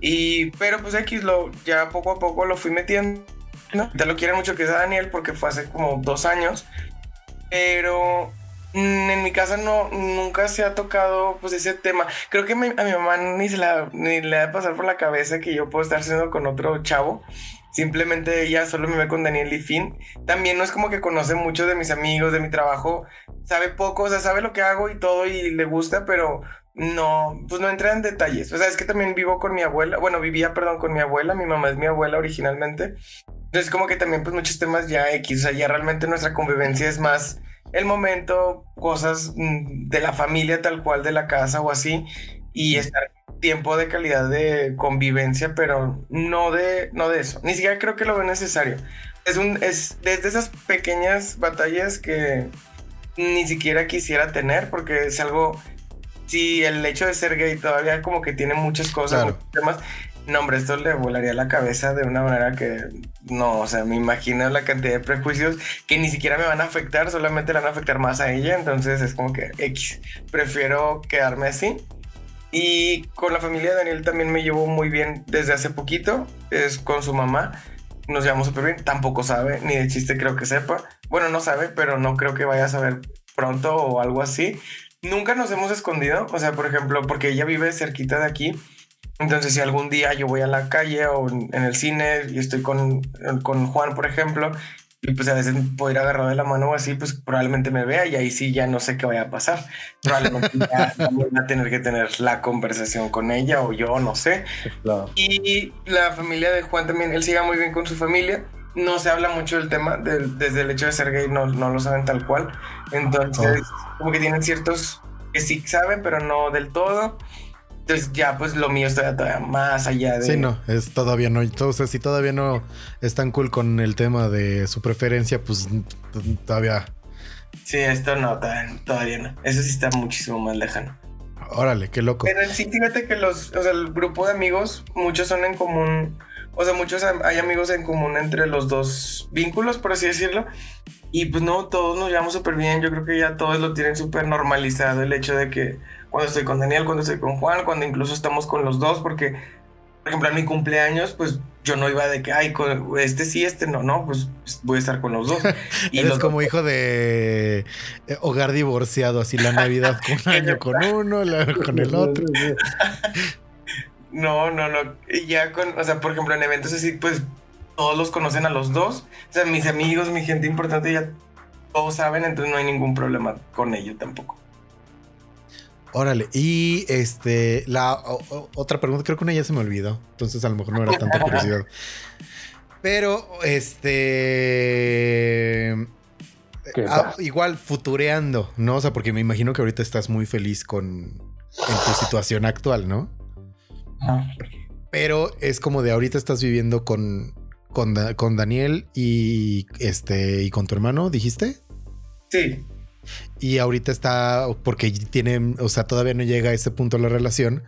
Y, pero pues X lo, ya poco a poco lo fui metiendo. ¿no? Te lo quiero mucho que es Daniel porque fue hace como dos años. Pero Mm, en mi casa no, nunca se ha tocado pues ese tema. Creo que a mi mamá ni, se la, ni le ha de pasar por la cabeza que yo puedo estar siendo con otro chavo. Simplemente ella solo me ve con Daniel y fin. También no es como que conoce mucho de mis amigos, de mi trabajo. Sabe poco, o sea, sabe lo que hago y todo y le gusta, pero no, pues no entra en detalles. O sea, es que también vivo con mi abuela. Bueno, vivía, perdón, con mi abuela. Mi mamá es mi abuela originalmente. Entonces, como que también, pues muchos temas ya X. O sea, ya realmente nuestra convivencia es más el momento, cosas mm, de la familia tal cual, de la casa o así, y estar tiempo de calidad de convivencia, pero no de, no de eso. Ni siquiera creo que lo veo necesario. Es, un, es desde esas pequeñas batallas que ni siquiera quisiera tener, porque es algo, si el hecho de ser gay todavía como que tiene muchas cosas, temas, no, hombre, esto le volaría la cabeza de una manera que no, o sea, me imagino la cantidad de prejuicios que ni siquiera me van a afectar, solamente le van a afectar más a ella, entonces es como que X, prefiero quedarme así. Y con la familia de Daniel también me llevo muy bien desde hace poquito, es con su mamá, nos llevamos súper bien, tampoco sabe, ni de chiste creo que sepa, bueno, no sabe, pero no creo que vaya a saber pronto o algo así. Nunca nos hemos escondido, o sea, por ejemplo, porque ella vive cerquita de aquí, entonces, si algún día yo voy a la calle o en el cine y estoy con, con Juan, por ejemplo, y pues a veces ir agarrado de la mano o así, pues probablemente me vea y ahí sí ya no sé qué vaya a pasar. Probablemente ya (laughs) voy a tener que tener la conversación con ella o yo, no sé. Y la familia de Juan también, él sigue muy bien con su familia. No se habla mucho del tema, desde el hecho de ser gay no, no lo saben tal cual. Entonces, oh. como que tienen ciertos que sí saben, pero no del todo. Entonces ya pues lo mío está todavía más allá de... Sí, no, es todavía no. Entonces si todavía no es tan cool con el tema de su preferencia, pues todavía... Sí, esto no, todavía, no. Eso sí está muchísimo más lejano. Órale, qué loco. Pero sí, fíjate que los, o sea, el grupo de amigos, muchos son en común, o sea, muchos hay amigos en común entre los dos vínculos, por así decirlo. Y pues no, todos nos llevamos súper bien. Yo creo que ya todos lo tienen súper normalizado el hecho de que cuando estoy con Daniel, cuando estoy con Juan, cuando incluso estamos con los dos, porque, por ejemplo, en mi cumpleaños, pues yo no iba de que, ay, este sí, este no, no, pues, voy a estar con los dos. (laughs) Y Eres como hijo de eh, hogar divorciado, así la Navidad con un año con (laughs) uno, con el otro. (laughs) no, no, no. Y ya con, o sea, por ejemplo, en eventos así, pues todos los conocen a los dos. O sea, mis amigos, mi gente importante ya todos saben, entonces no hay ningún problema con ello tampoco. Órale, y este, la otra pregunta, creo que una ya se me olvidó, entonces a lo mejor no era tanta curiosidad. (laughs) Pero, este, ah, igual futureando, ¿no? O sea, porque me imagino que ahorita estás muy feliz con tu situación actual, ¿no? Pero es como de ahorita estás viviendo con, con, con Daniel y este y con tu hermano, dijiste. Sí. Y ahorita está, porque tiene, o sea, todavía no llega a ese punto la relación.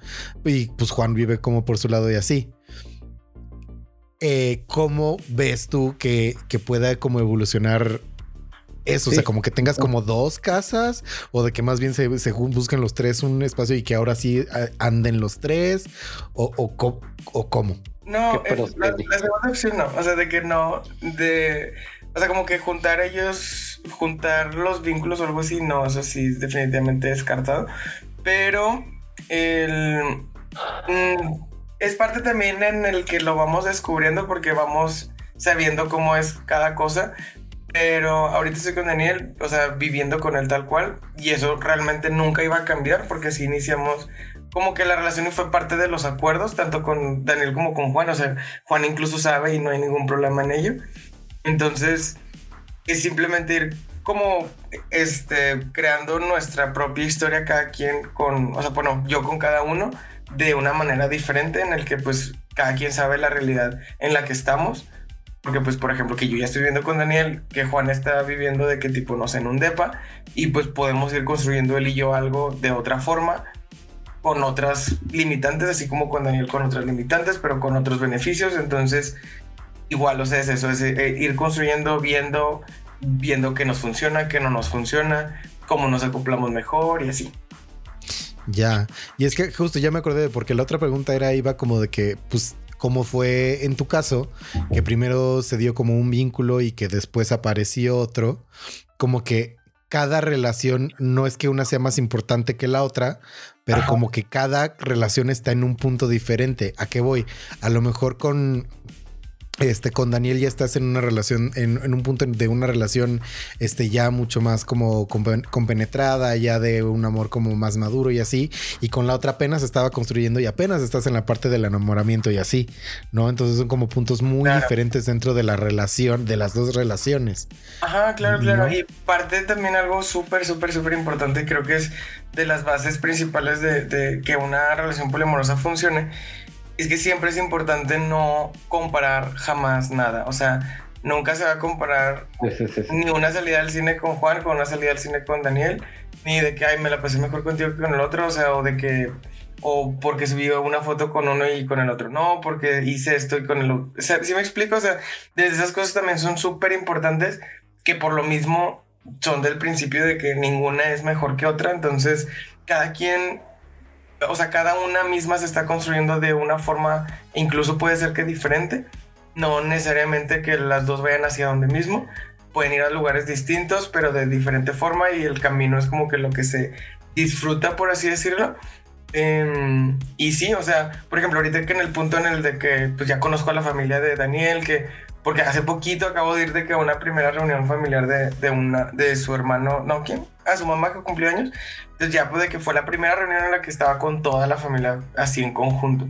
Y pues Juan vive como por su lado y así. Eh, ¿Cómo ves tú que, que pueda como evolucionar eso? O sea, como que tengas como dos casas o de que más bien se, se buscan los tres un espacio y que ahora sí anden los tres o, o, o cómo. No, la, la, segunda opción no, o sea, de que no, de o sea, como que juntar ellos, juntar los vínculos o algo así, no, eso sí es definitivamente descartado. Pero el, mm, es parte también en el que lo vamos descubriendo porque vamos sabiendo cómo es cada cosa. Pero ahorita estoy con Daniel, o sea, viviendo con él tal cual. Y eso realmente nunca iba a cambiar porque si iniciamos como que la relación fue parte de los acuerdos, tanto con Daniel como con Juan. O sea, Juan incluso sabe y no hay ningún problema en ello. Entonces, es simplemente ir como este, creando nuestra propia historia cada quien con, o sea, bueno, yo con cada uno de una manera diferente en el que pues cada quien sabe la realidad en la que estamos. Porque pues por ejemplo que yo ya estoy viviendo con Daniel, que Juan está viviendo de qué tipo, no sé, en un DEPA, y pues podemos ir construyendo él y yo algo de otra forma, con otras limitantes, así como con Daniel con otras limitantes, pero con otros beneficios. Entonces igual, o sea, es eso, es eh, ir construyendo, viendo, viendo qué nos funciona, qué no nos funciona, cómo nos acoplamos mejor y así. Ya, y es que justo ya me acordé de porque la otra pregunta era, iba como de que, pues, ¿cómo fue en tu caso? Que primero se dio como un vínculo y que después apareció otro, como que cada relación no es que una sea más importante que la otra, pero como que cada relación está en un punto diferente. ¿A qué voy? A lo mejor con, este, con Daniel ya estás en una relación, en, un punto de una relación, este, ya mucho más como compenetrada, ya de un amor como más maduro y así. Y con la otra apenas estaba construyendo y apenas estás en la parte del enamoramiento y así, ¿no? Entonces son como puntos muy diferentes dentro de la relación, de las dos relaciones. Ajá, claro, claro. Y parte también algo súper, súper, súper importante, creo que es de las bases principales de, de que una relación poliamorosa funcione es que siempre es importante no comparar jamás nada. O sea, nunca se va a comparar ni una salida al cine con Juan con una salida al cine con Daniel, ni de que, ay, me la pasé mejor contigo que con el otro, o sea, o de que, o porque subí una foto con uno y con el otro, no, porque hice esto y con el otro. O sea, ¿sí me explico? O sea, desde esas cosas también son súper importantes que por lo mismo son del principio de que ninguna es mejor que otra, entonces cada quien, o sea, cada una misma se está construyendo de una forma, incluso puede ser que diferente, no necesariamente que las dos vayan hacia donde mismo, pueden ir a lugares distintos, pero de diferente forma y el camino es como que lo que se disfruta, por así decirlo. Em, y sí, o sea, por ejemplo, ahorita que en el punto en el de que pues ya conozco a la familia de Daniel, que porque hace poquito acabo de ir de que una primera reunión familiar de, de una de su hermano, no, ¿quién? A su mamá que cumplió años. Entonces ya pues de que fue la primera reunión en la que estaba con toda la familia así en conjunto.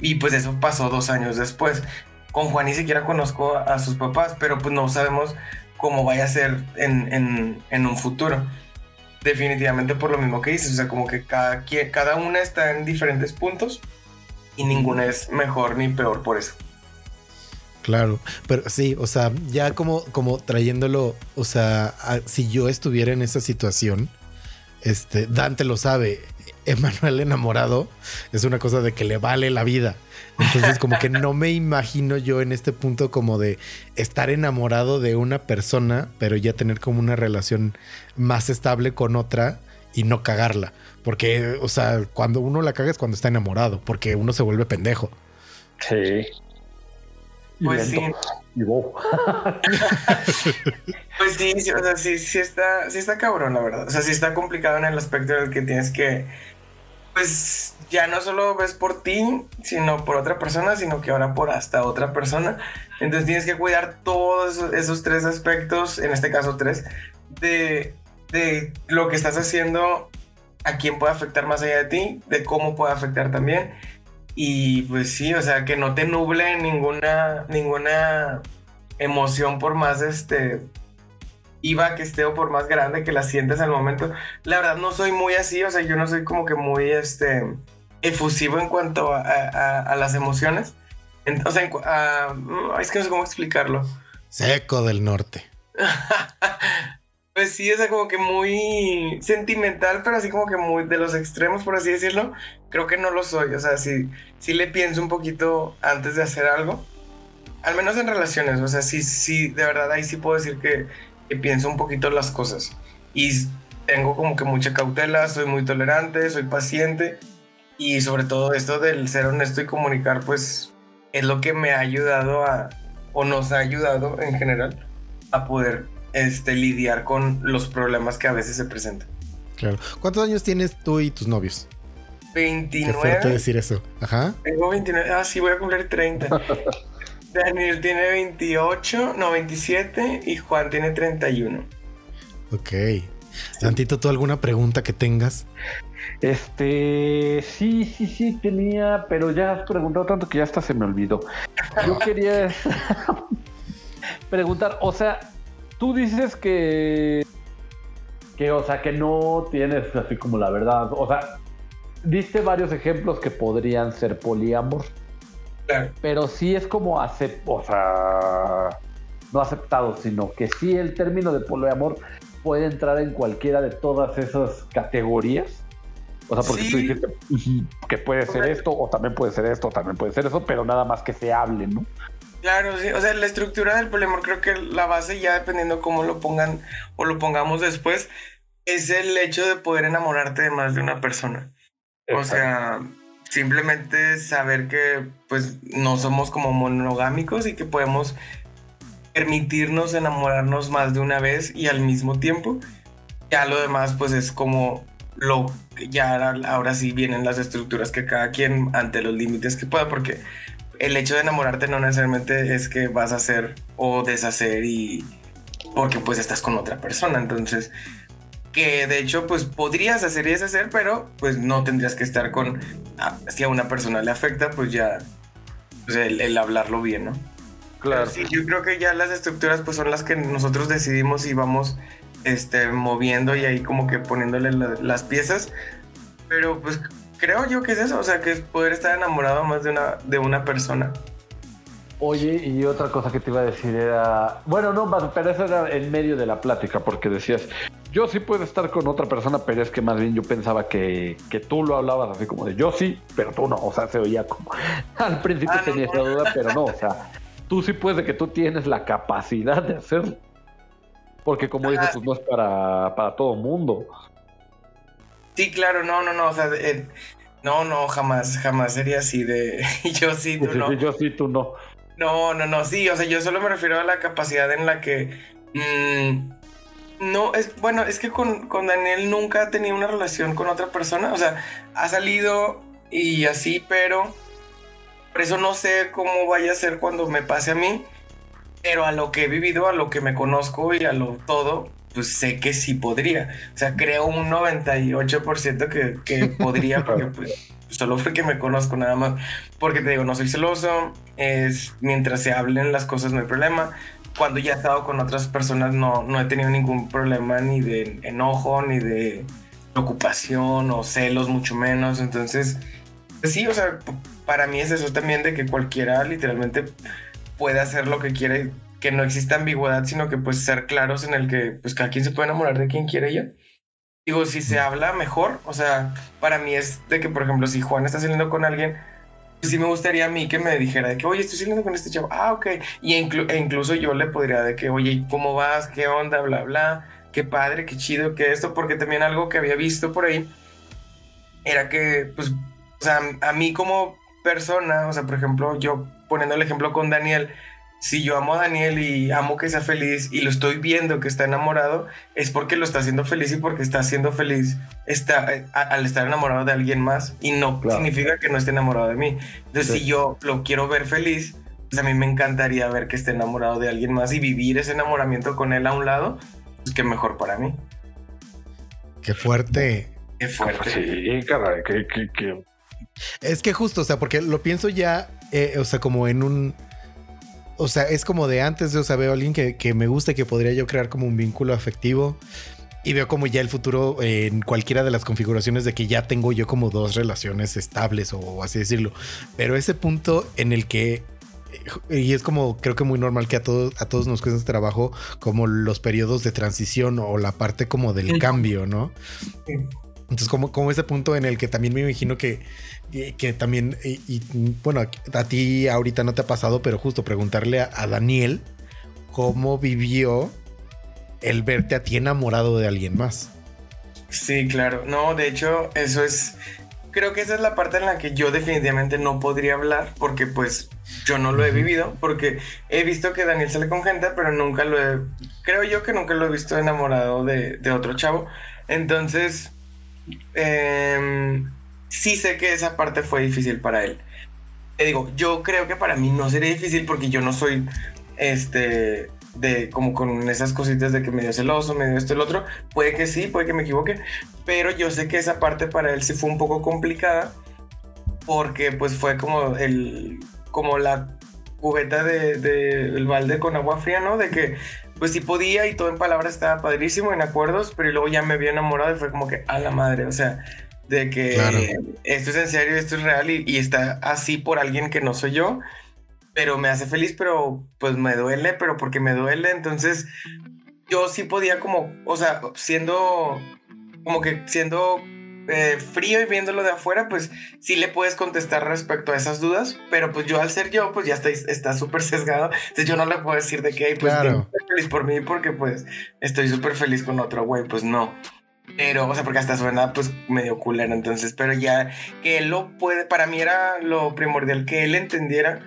Y pues eso pasó dos años después. Con Juan ni siquiera conozco a, sus papás, pero pues no sabemos cómo vaya a ser en, en, en un futuro definitivamente por lo mismo que dices, o sea, como que cada, cada una está en diferentes puntos y ninguna es mejor ni peor por eso. Claro, pero sí, o sea, ya como, como trayéndolo, o sea, si yo estuviera en esa situación, este, Dante lo sabe, Emanuel enamorado es una cosa de que le vale la vida. Entonces, como que no me imagino yo en este punto como de estar enamorado de una persona, pero ya tener como una relación más estable con otra y no cagarla. Porque, o sea, cuando uno la caga es cuando está enamorado, porque uno se vuelve pendejo. Sí. Pues sí. (laughs) pues sí, sí, o sea, sí, sí está, sí está cabrón, la verdad. O sea, sí está complicado en el aspecto del que tienes que pues ya no solo ves por ti, sino por otra persona, sino que ahora por hasta otra persona. Entonces tienes que cuidar todos esos, tres aspectos, en este caso tres, de, de lo que estás haciendo, a quién puede afectar más allá de ti, de cómo puede afectar también. Y pues sí, o sea, que no te nuble ninguna, ninguna emoción por más este iba que esté o por más grande que la sientes al momento. La verdad no soy muy así, o sea, yo no soy como que muy este efusivo en cuanto a, las emociones. o sea, es que no sé cómo explicarlo. Seco del norte. (laughs) pues sí, o sea, como que muy sentimental, pero así como que muy de los extremos, por así decirlo. Creo que no lo soy, o sea, sí, sí le pienso un poquito antes de hacer algo. Al menos en relaciones, o sea, sí, sí, de verdad ahí sí puedo decir que pienso un poquito las cosas. Y tengo como que mucha cautela, soy muy tolerante, soy paciente. Y sobre todo esto del ser honesto y comunicar, pues es lo que me ha ayudado a, o nos ha ayudado en general, a poder este, lidiar con los problemas que a veces se presentan. Claro. ¿Cuántos años tienes tú y tus novios? 29. Qué fuerte decir eso. Ajá. Tengo 29. Ah, sí, voy a cumplir 30. (laughs) Daniel tiene 28, no, 27 y Juan tiene 31. Ok. Santito, ¿tú alguna pregunta que tengas? Este, sí, sí, sí, tenía, pero ya has preguntado tanto que ya hasta se me olvidó. Yo (laughs) quería (laughs) preguntar, o sea, tú dices que, que, o sea, que no tienes así como la verdad, o sea, diste varios ejemplos que podrían ser poliamor. Pero sí es como acept, o sea, no aceptado, sino que sí el término de poliamor puede entrar en cualquiera de todas esas categorías. O sea, porque tú dijiste que puede ser esto, o también puede ser esto, o también puede ser eso, pero nada más que se hable, ¿no? Claro, sí. O sea, la estructura del poliamor creo que la base, ya dependiendo cómo lo pongan o lo pongamos después, es el hecho de poder enamorarte de más de una persona. O sea, simplemente saber que pues no somos como monogámicos y que podemos permitirnos enamorarnos más de una vez y al mismo tiempo. Ya lo demás pues es como lo ya ahora sí vienen las estructuras que cada quien ante los límites que pueda porque el hecho de enamorarte no necesariamente es que vas a hacer o deshacer y porque pues estás con otra persona entonces que de hecho pues podrías hacer y deshacer, pero pues no tendrías que estar con, ah, si a una persona le afecta, pues ya pues, el, hablarlo bien, ¿no? Claro. sí, yo creo que ya las estructuras pues son las que nosotros decidimos y vamos este, moviendo y ahí como que poniéndole las piezas, pero pues creo yo que es eso, o sea, que es poder estar enamorado más de una, de una persona. Oye, y otra cosa que te iba a decir era, bueno, no, pero eso era en medio de la plática, porque decías, yo sí puedo estar con otra persona, pero es que más bien yo pensaba que, que tú lo hablabas así como de yo sí, pero tú no. O sea, se oía como. (laughs) Al principio Ah, no. tenía esa duda, pero no. O sea, tú sí puedes de que tú tienes la capacidad de hacerlo. Porque como dices, pues no es para, para todo mundo. Sí, claro, no, no, no, o sea, eh, no, no, jamás, jamás sería así de (laughs) yo sí, tú no. Yo sí, tú no. No, no, no, sí, o sea, yo solo me refiero a la capacidad en la que... mm, no, es bueno, es que con, con Daniel nunca ha tenido una relación con otra persona, o sea, ha salido y así, pero por eso no sé cómo vaya a ser cuando me pase a mí, pero a lo que he vivido, a lo que me conozco y a lo todo, pues sé que sí podría. O sea, creo un 98% que, que (laughs) podría, porque pues, solo porque me conozco nada más. Porque te digo, no soy celoso, es mientras se hablen las cosas no hay problema. Cuando ya he estado con otras personas no, no he tenido ningún problema ni de enojo, ni de preocupación o celos, mucho menos. Entonces, pues sí, o sea, para mí es eso también de que cualquiera literalmente puede hacer lo que quiere, que no exista ambigüedad, sino que pues ser claros en el que pues cada quien se puede enamorar de quien quiere ya. Digo, si se habla mejor, o sea, para mí es de que, por ejemplo, si Juan está saliendo con alguien, sí me gustaría a mí que me dijera de que, oye, estoy saliendo con este chavo, ah, ok, y inclu- e incluso yo le podría de que, oye, ¿cómo vas? ¿Qué onda? Bla, bla, qué padre, qué chido, que esto, porque también algo que había visto por ahí era que, pues, o sea, a mí como persona, o sea, por ejemplo, yo poniendo el ejemplo con Daniel, si yo amo a Daniel y amo que sea feliz y lo estoy viendo que está enamorado, es porque lo está haciendo feliz y porque está siendo feliz está, eh, a- al estar enamorado de alguien más y no Claro. significa que no esté enamorado de mí. Entonces, Sí. si yo lo quiero ver feliz, pues a mí me encantaría ver que esté enamorado de alguien más y vivir ese enamoramiento con él a un lado, pues que mejor para mí. Qué fuerte. Qué fuerte. Sí, caray, que, que, que- Es que justo, o sea, porque lo pienso ya, eh, o sea, como en un. O sea, es como de antes de, o sea, veo a alguien que, que me gusta y que podría yo crear como un vínculo afectivo. Y veo como ya el futuro eh, en cualquiera de las configuraciones de que ya tengo yo como dos relaciones estables o así decirlo. Pero ese punto en el que eh, y es como creo que muy normal que a todos a todos nos cuesta este trabajo como los periodos de transición o la parte como del Ujú. cambio, ¿no? Sí. Entonces como, como ese punto en el que también me imagino que, que, que también y, y, bueno a ti ahorita no te ha pasado pero justo preguntarle a, a Daniel cómo vivió el verte a ti enamorado de alguien más. Sí, claro. No, de hecho, eso es. Creo que esa es la parte en la que yo definitivamente no podría hablar porque pues yo no lo he vivido, porque he visto que Daniel sale con gente, pero nunca lo he, creo yo que nunca lo he visto enamorado de, de otro chavo. Entonces, em, sí sé que esa parte fue difícil para él. Te digo, yo creo que para mí no sería difícil porque yo no soy, este, de como con esas cositas de que medio celoso, medio esto el otro. Puede que sí, puede que me equivoque, pero yo sé que esa parte para él sí fue un poco complicada porque pues fue como el como la cubeta de, de- del balde con agua fría, ¿no? De que pues sí podía y todo en palabras estaba padrísimo, en acuerdos, pero luego ya me había enamorado y fue como que a la madre, o sea, de que Claro. esto es en serio, esto es real y, y está así por alguien que no soy yo, pero me hace feliz, pero pues me duele, pero porque me duele, entonces yo sí podía como, o sea, siendo como que siendo eh, frío y viéndolo de afuera, pues sí le puedes contestar respecto a esas dudas, pero pues yo al ser yo, pues ya está súper sesgado, entonces yo no le puedo decir de que, "Ay, pues Claro. feliz por mí porque pues estoy súper feliz con otro güey, pues no. Pero, o sea, porque hasta suena pues medio culero, entonces, pero ya que él lo puede, para mí era lo primordial que él entendiera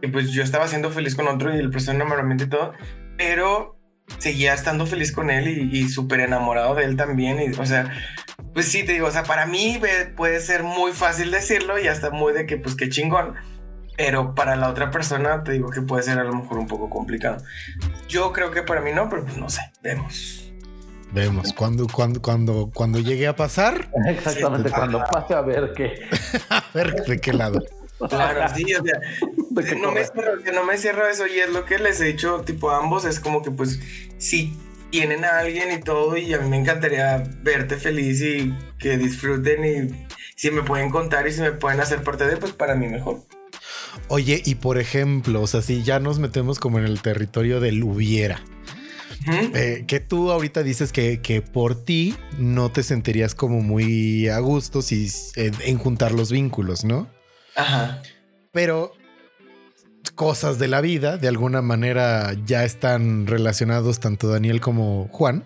que pues yo estaba siendo feliz con otro y el proceso de enamoramiento y todo, pero seguía estando feliz con él y, súper enamorado de él también, y, o sea, pues sí, te digo, o sea, para mí puede ser muy fácil decirlo y hasta muy de que pues qué chingón, pero para la otra persona te digo que puede ser a lo mejor un poco complicado. Yo creo que para mí no, pero pues no sé, vemos. Vemos cuando cuando cuando cuando llegue a pasar, (laughs) Exactamente, cuando pase a ver que. (laughs) a ver de qué lado. Claro, sí, o sea, (laughs) qué no me, cierro, o sea, no me cierro eso y es lo que les he dicho tipo a ambos, es como que pues si tienen a alguien y todo y a mí me encantaría verte feliz y que disfruten y si me pueden contar y si me pueden hacer parte de, pues para mí mejor. Oye, y por ejemplo, o sea, si ya nos metemos como en el territorio del hubiera. Eh, que tú ahorita dices que, que por ti no te sentirías como muy a gusto si, en, en juntar los vínculos, ¿no? Ajá. Pero cosas de la vida, de alguna manera ya están relacionados tanto Daniel como Juan.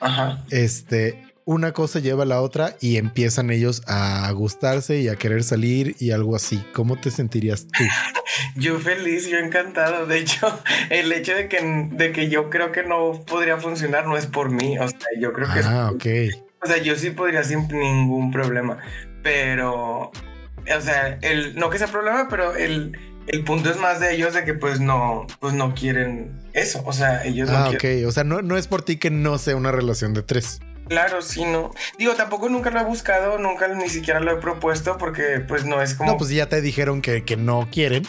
Ajá. Este, una cosa lleva a la otra y empiezan ellos a gustarse y a querer salir y algo así. ¿Cómo te sentirías tú? (laughs) Yo feliz, yo encantado. De hecho, (laughs) el hecho de que, de que yo creo que no podría funcionar no es por mí. O sea, yo creo que es Ah, ok. O sea, yo sí podría sin ningún problema, pero, o sea, el, no que sea problema, pero el, el punto es más de ellos de que pues no, pues no quieren eso, o sea, ellos Ah, no ok. quieren. O sea, no, no es por ti que no sea una relación de tres. Claro, sí, no. Digo, tampoco nunca lo he buscado, nunca ni siquiera lo he propuesto porque pues no es como... No, pues ya te dijeron que, que no quieren.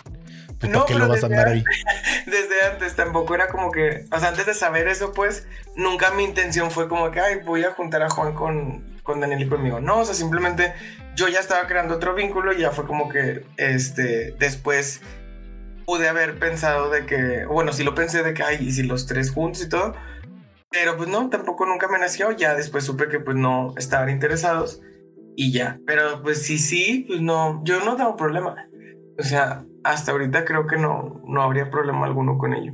Pues, No, ¿Por qué lo vas a desde andar ahí? (laughs) Desde antes tampoco era como que, o sea, antes de saber eso, pues nunca mi intención fue como que, ay, voy a juntar a Juan con, con Daniel y conmigo. No, o sea, simplemente yo ya estaba creando otro vínculo y ya fue como que, este, después pude haber pensado de que, bueno, sí lo pensé de que, ay, y si los tres juntos y todo, pero pues no, tampoco nunca me nació, ya después supe que pues no estaban interesados y ya, pero pues sí, sí, pues no, yo no tengo problema. O sea, hasta ahorita creo que no, no habría problema alguno con ello.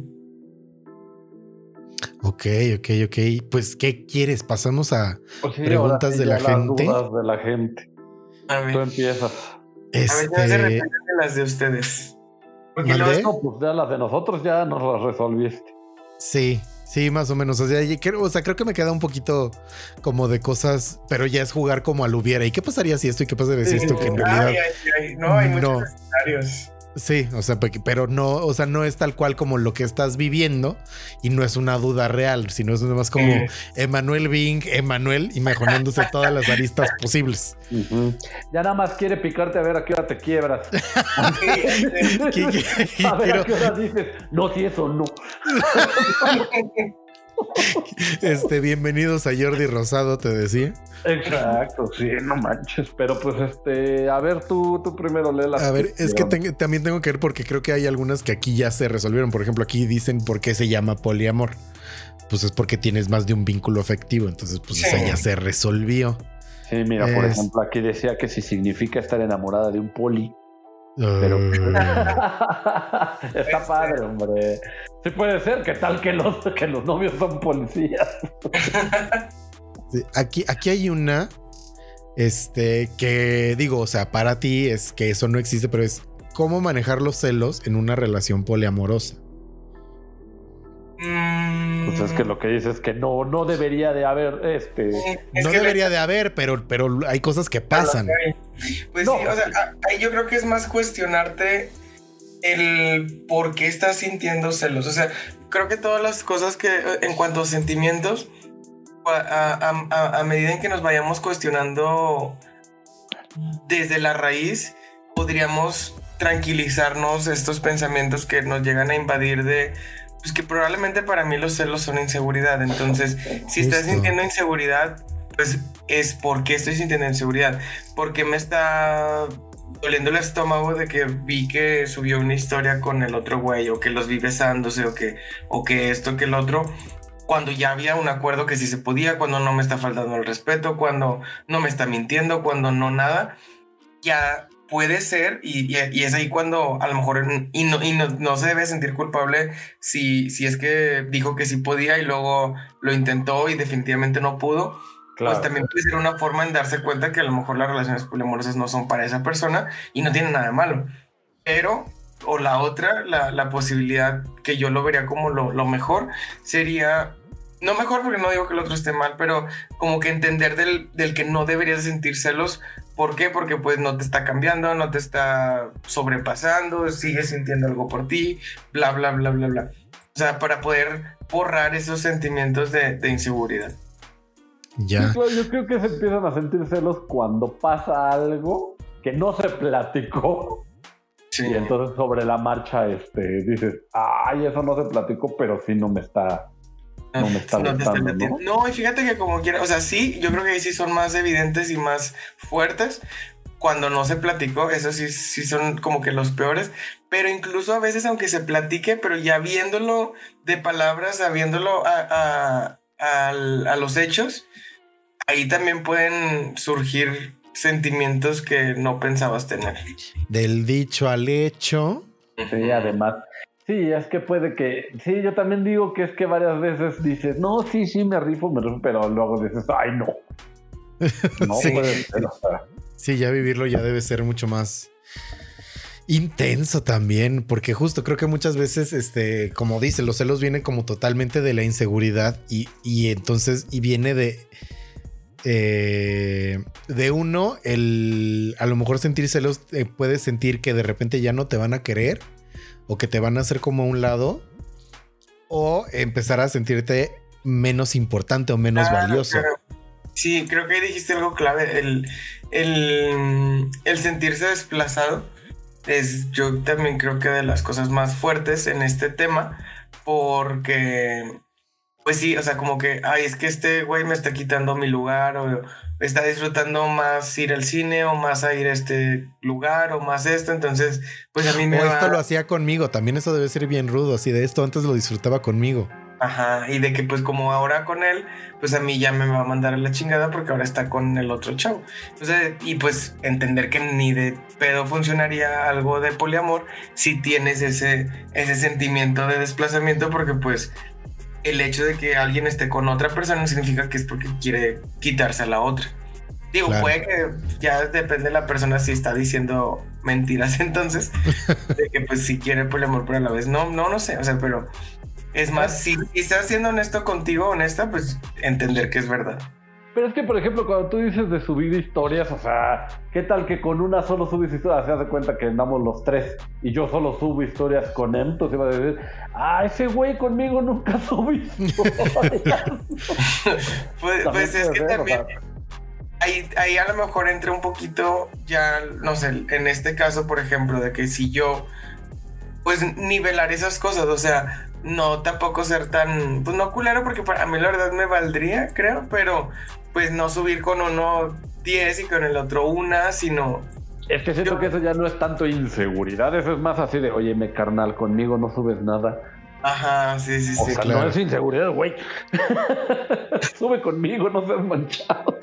Ok, ok, ok. Pues, ¿qué quieres? Pasamos a Pues sí, Preguntas sí de la las gente. dudas de la gente. A ver. Tú empiezas. A ver, ya se este. de las de ustedes. Porque ¿Mandé? luego- No, pues ya las de nosotros ya nos las resolviste. Sí, sí, más o menos. O sea, creo, o sea, creo que me queda un poquito como de cosas, pero ya es jugar como al hubiera. ¿Y qué pasaría si esto y qué pasaría si esto? Que en realidad. ay, ay, no, hay muchos escenarios. Sí, o sea, pe- pero no, o sea, no es tal cual como lo que estás viviendo y no es una duda real, sino es más como. Emanuel Bing, Emanuel imaginándose todas las aristas (laughs) posibles. Ya nada más quiere picarte a ver a qué hora te quiebras. (laughs) ¿Qué- qué- (laughs) a ver quiero- a qué hora dices, no, si eso no. (laughs) Este, bienvenidos a Jordi Rosado, te decía. Exacto, sí, no manches. Pero pues este, a ver, tú, tú primero lee las A ver, es que también tengo que ver porque creo que hay algunas que aquí ya se resolvieron. Por ejemplo, aquí dicen por qué se llama poliamor. Pues es porque tienes más de un vínculo afectivo. Entonces, pues Sí. esa ya se resolvió. Sí, mira, por Es- ejemplo, aquí decía que si significa estar enamorada de un poli. Pero- (laughs) Está padre, hombre. Sí puede ser, que tal que los, que los novios son policías. sí, aquí, aquí hay una. Este, que digo, o sea, para ti es que eso no existe, pero es cómo manejar los celos en una relación poliamorosa. Pues es que lo que dice es que no, no debería de haber este. es no debería de haber, pero, pero hay cosas que pasan. Pues No, sí, o sea, ahí yo creo que es más cuestionarte el por qué estás sintiendo celos. O sea, creo que todas las cosas que, eh, en cuanto a sentimientos, a, a- a- a medida en que nos vayamos cuestionando desde la raíz, podríamos tranquilizarnos estos pensamientos que nos llegan a invadir de... Pues que probablemente para mí los celos son inseguridad. Entonces, si estás Justo. sintiendo inseguridad, pues es porque estoy sintiendo inseguridad. Porque me está doliendo el estómago de que vi que subió una historia con el otro güey, o que los vi besándose, o que, o que esto, que el otro, cuando ya había un acuerdo que sí se podía, cuando no me está faltando el respeto, cuando no me está mintiendo, cuando no nada, ya puede ser, y, es ahí cuando a lo mejor, y no, no se debe sentir culpable si, si es que dijo que sí podía y luego lo intentó y definitivamente no pudo Claro. pues también puede ser una forma en darse cuenta que a lo mejor las relaciones poliamorosas no son para esa persona y no tiene nada de malo. Pero, o la otra, la, la posibilidad que yo lo vería como lo, lo mejor sería, no mejor porque no digo que el otro esté mal, pero como que entender del, del que no deberías sentir celos. ¿Por qué? Porque pues no te está cambiando, no te está sobrepasando, sigues sintiendo algo por ti, bla, bla, bla, bla, bla. O sea, para poder borrar esos sentimientos de, de inseguridad. Ya. Sí, claro, yo creo que se empiezan a sentir celos cuando pasa algo que no se platicó. Sí. Y entonces sobre la marcha este, dices, ay, eso no se platicó, pero sí no me está, no me está No, está gustando, metiendo. ¿no? No, y fíjate que como quiera, o sea, sí, yo creo que sí son más evidentes y más fuertes, cuando no se platicó, eso sí, sí son como que los peores, pero incluso a veces aunque se platique, pero ya viéndolo de palabras, sabiéndolo a, a, a los hechos, ahí también pueden surgir sentimientos que no pensabas tener. Del dicho al hecho. Sí, además. Sí, es que puede que. Sí, yo también digo que es que varias veces dices, no, sí, sí, me rifo, me rifo, pero luego dices, ay, no. (laughs) No sí. puede ser, o sea. Sí, ya vivirlo ya debe ser mucho más intenso también, porque justo creo que muchas veces, este, como dice, los celos vienen como totalmente de la inseguridad y, y entonces, y viene de, eh, de uno, el, a lo mejor sentir celos, eh, puedes sentir que de repente ya no te van a querer o que te van a hacer como a un lado o empezar a sentirte menos importante o menos Claro, valioso. claro. Sí, creo que dijiste algo clave, el, el, el sentirse desplazado es yo también creo que de las cosas más fuertes en este tema, porque, pues sí, o sea, como que, ay, es que este güey me está quitando mi lugar, o está disfrutando más ir al cine, o más a ir a este lugar, o más esto, entonces, pues a mí me O va- esto lo hacía conmigo, también eso debe ser bien rudo, así de esto antes lo disfrutaba conmigo. Ajá, y de que pues como ahora con él, pues a mí ya me va a mandar a la chingada porque ahora está con el otro chavo. Entonces, y pues entender que ni de pedo funcionaría algo de poliamor si tienes ese, ese sentimiento de desplazamiento porque pues el hecho de que alguien esté con otra persona no significa que es porque quiere quitarse a la otra. Digo, Claro. puede que ya depende de la persona si está diciendo mentiras (laughs) entonces, de que pues si quiere poliamor pero a la vez no, no, no sé, o sea, pero es más, si, si estás siendo honesto contigo, honesta, pues entender que es verdad. Pero es que, por ejemplo, cuando tú dices de subir historias, o sea, ¿qué tal que con una solo subes historias? Se hace cuenta que andamos los tres y yo solo subo historias con él, entonces iba a decir, ah, ese güey conmigo nunca (laughs) subió historias. Pues, pues es que o también sea. ahí, ahí a lo mejor entra un poquito ya, no sé, en este caso, por ejemplo, de que si yo, pues nivelar esas cosas, o sea, no tampoco ser tan, pues no culero, porque para mí la verdad me valdría, creo, pero pues no subir con uno 10 y con el otro una, sino Es que siento que eso ya no es tanto inseguridad, eso es más así de, oye, me carnal, conmigo no subes nada. Ajá, sí, sí, O sí. sea, claro. no es inseguridad, güey. (laughs) Sube conmigo, no seas manchado.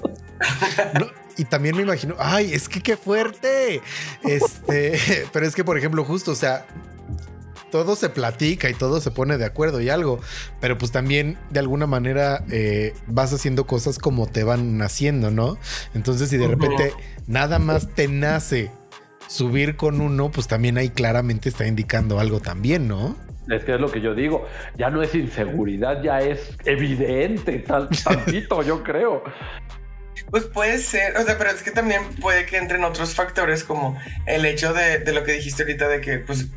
No, y también me imagino, ay, es que qué fuerte. Este, (laughs) pero es que, por ejemplo, justo, o sea, todo se platica y todo se pone de acuerdo y algo, pero pues también de alguna manera eh, vas haciendo cosas como te van naciendo, ¿no? Entonces, si de repente nada más te nace subir con uno, pues también ahí claramente está indicando algo también, ¿no? Es que es lo que yo digo. Ya no es inseguridad, ya es evidente, tal, tantito, yo creo. Pues puede ser, o sea, pero es que también puede que entren otros factores como el hecho de, de lo que dijiste ahorita de que, pues,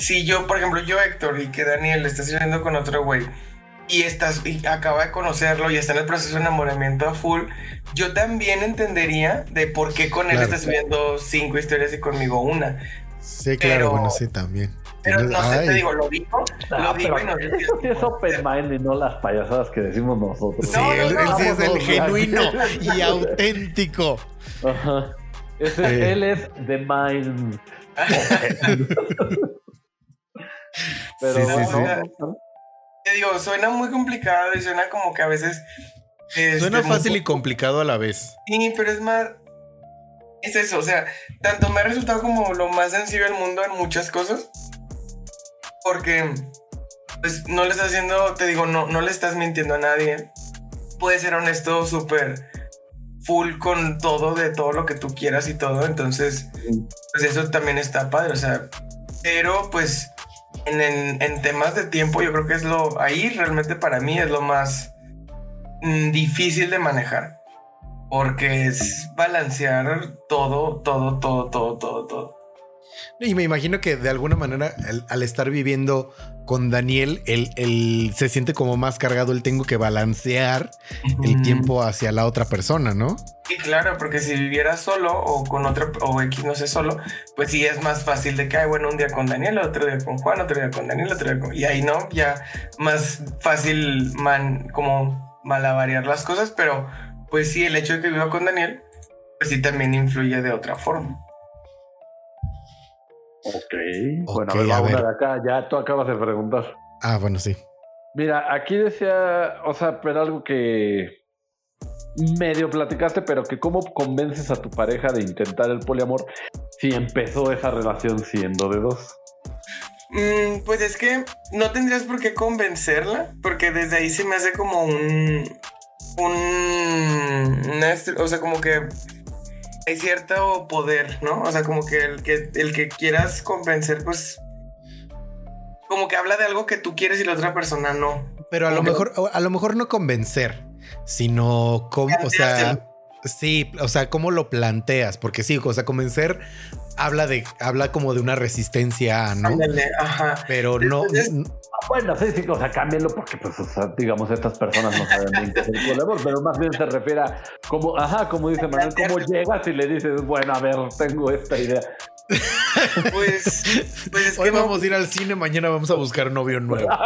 si yo, por ejemplo, yo Héctor y que Daniel está saliendo con otro güey y estás y acaba de conocerlo y está en el proceso de enamoramiento a full, yo también entendería de por qué con él Claro. está subiendo cinco historias y conmigo una. Sí, claro, Pero- bueno, sí, también. Pero no sé, te ay, digo, lo digo, lo Ah, digo pero y no sé eso sí es open mind y no las payasadas que decimos nosotros. Sí, No, él, no, él sí es el genuino (laughs) y auténtico. Ajá. Ese- Eh. Él es the mind. (laughs) (laughs) Pero Sí, sí, no, Te digo, suena muy complicado y suena como que a veces... Suena este, fácil muy- y complicado a la vez. Sí, pero es más. Es eso, o sea, tanto me ha resultado como lo más sencillo del mundo en muchas cosas. Porque, pues, no le estás haciendo, te digo, no, no le estás mintiendo a nadie. Puedes ser honesto, súper full con todo, de todo lo que tú quieras y todo. Entonces, pues eso también está padre, o sea. Pero, pues, en, en- temas de tiempo, yo creo que es lo. Ahí realmente para mí es lo más mm, difícil de manejar. Porque es balancear todo, todo, todo, todo, todo, todo. Y me imagino que de alguna manera, al estar viviendo con Daniel, él, él se siente como más cargado. Él tengo que balancear el tiempo hacia la otra persona, ¿no? Sí, claro, porque si viviera solo o con otro, o X no sé solo, pues sí es más fácil de que, ay, bueno, un día con Daniel, otro día con Juan, otro día con Daniel, otro día con... Y ahí no, ya más fácil man, como malavariar las cosas, pero pues sí, el hecho de que viva con Daniel, pues sí también influye de otra forma. Ok. Ok, bueno, a ver, a ver. de acá. Ya tú acabas de preguntar. Ah, bueno, sí. Mira, aquí decía, o sea, pero algo que medio platicaste, pero que cómo convences a tu pareja de intentar el poliamor si empezó esa relación siendo de dos. Mm, pues es que no tendrías por qué convencerla, porque desde ahí se me hace como un. un. una o sea, como que hay cierto poder, ¿no? O sea, como que el que, el que quieras convencer, pues. Como que habla de algo que tú quieres y la otra persona no. Pero a lo mejor, a lo mejor no convencer, sino cómo, o sea. Sí, o sea, cómo lo planteas, porque sí, o sea, convencer habla de, habla como de una resistencia, ¿no? Ándale, ajá. Pero no, Ah, Bueno, sí, sí, o sea, cámbienlo porque, pues, o sea, digamos, estas personas no saben bien qué es el poliamor, pero más bien se refiere a como, ajá, como dice Manuel, cómo llegas y le dices, bueno, a ver, tengo esta idea. Pues. Pues es hoy que no- vamos a ir al cine, mañana vamos a buscar novio nuevo. (laughs)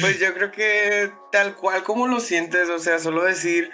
Pues yo creo que tal cual como lo sientes, o sea, solo decir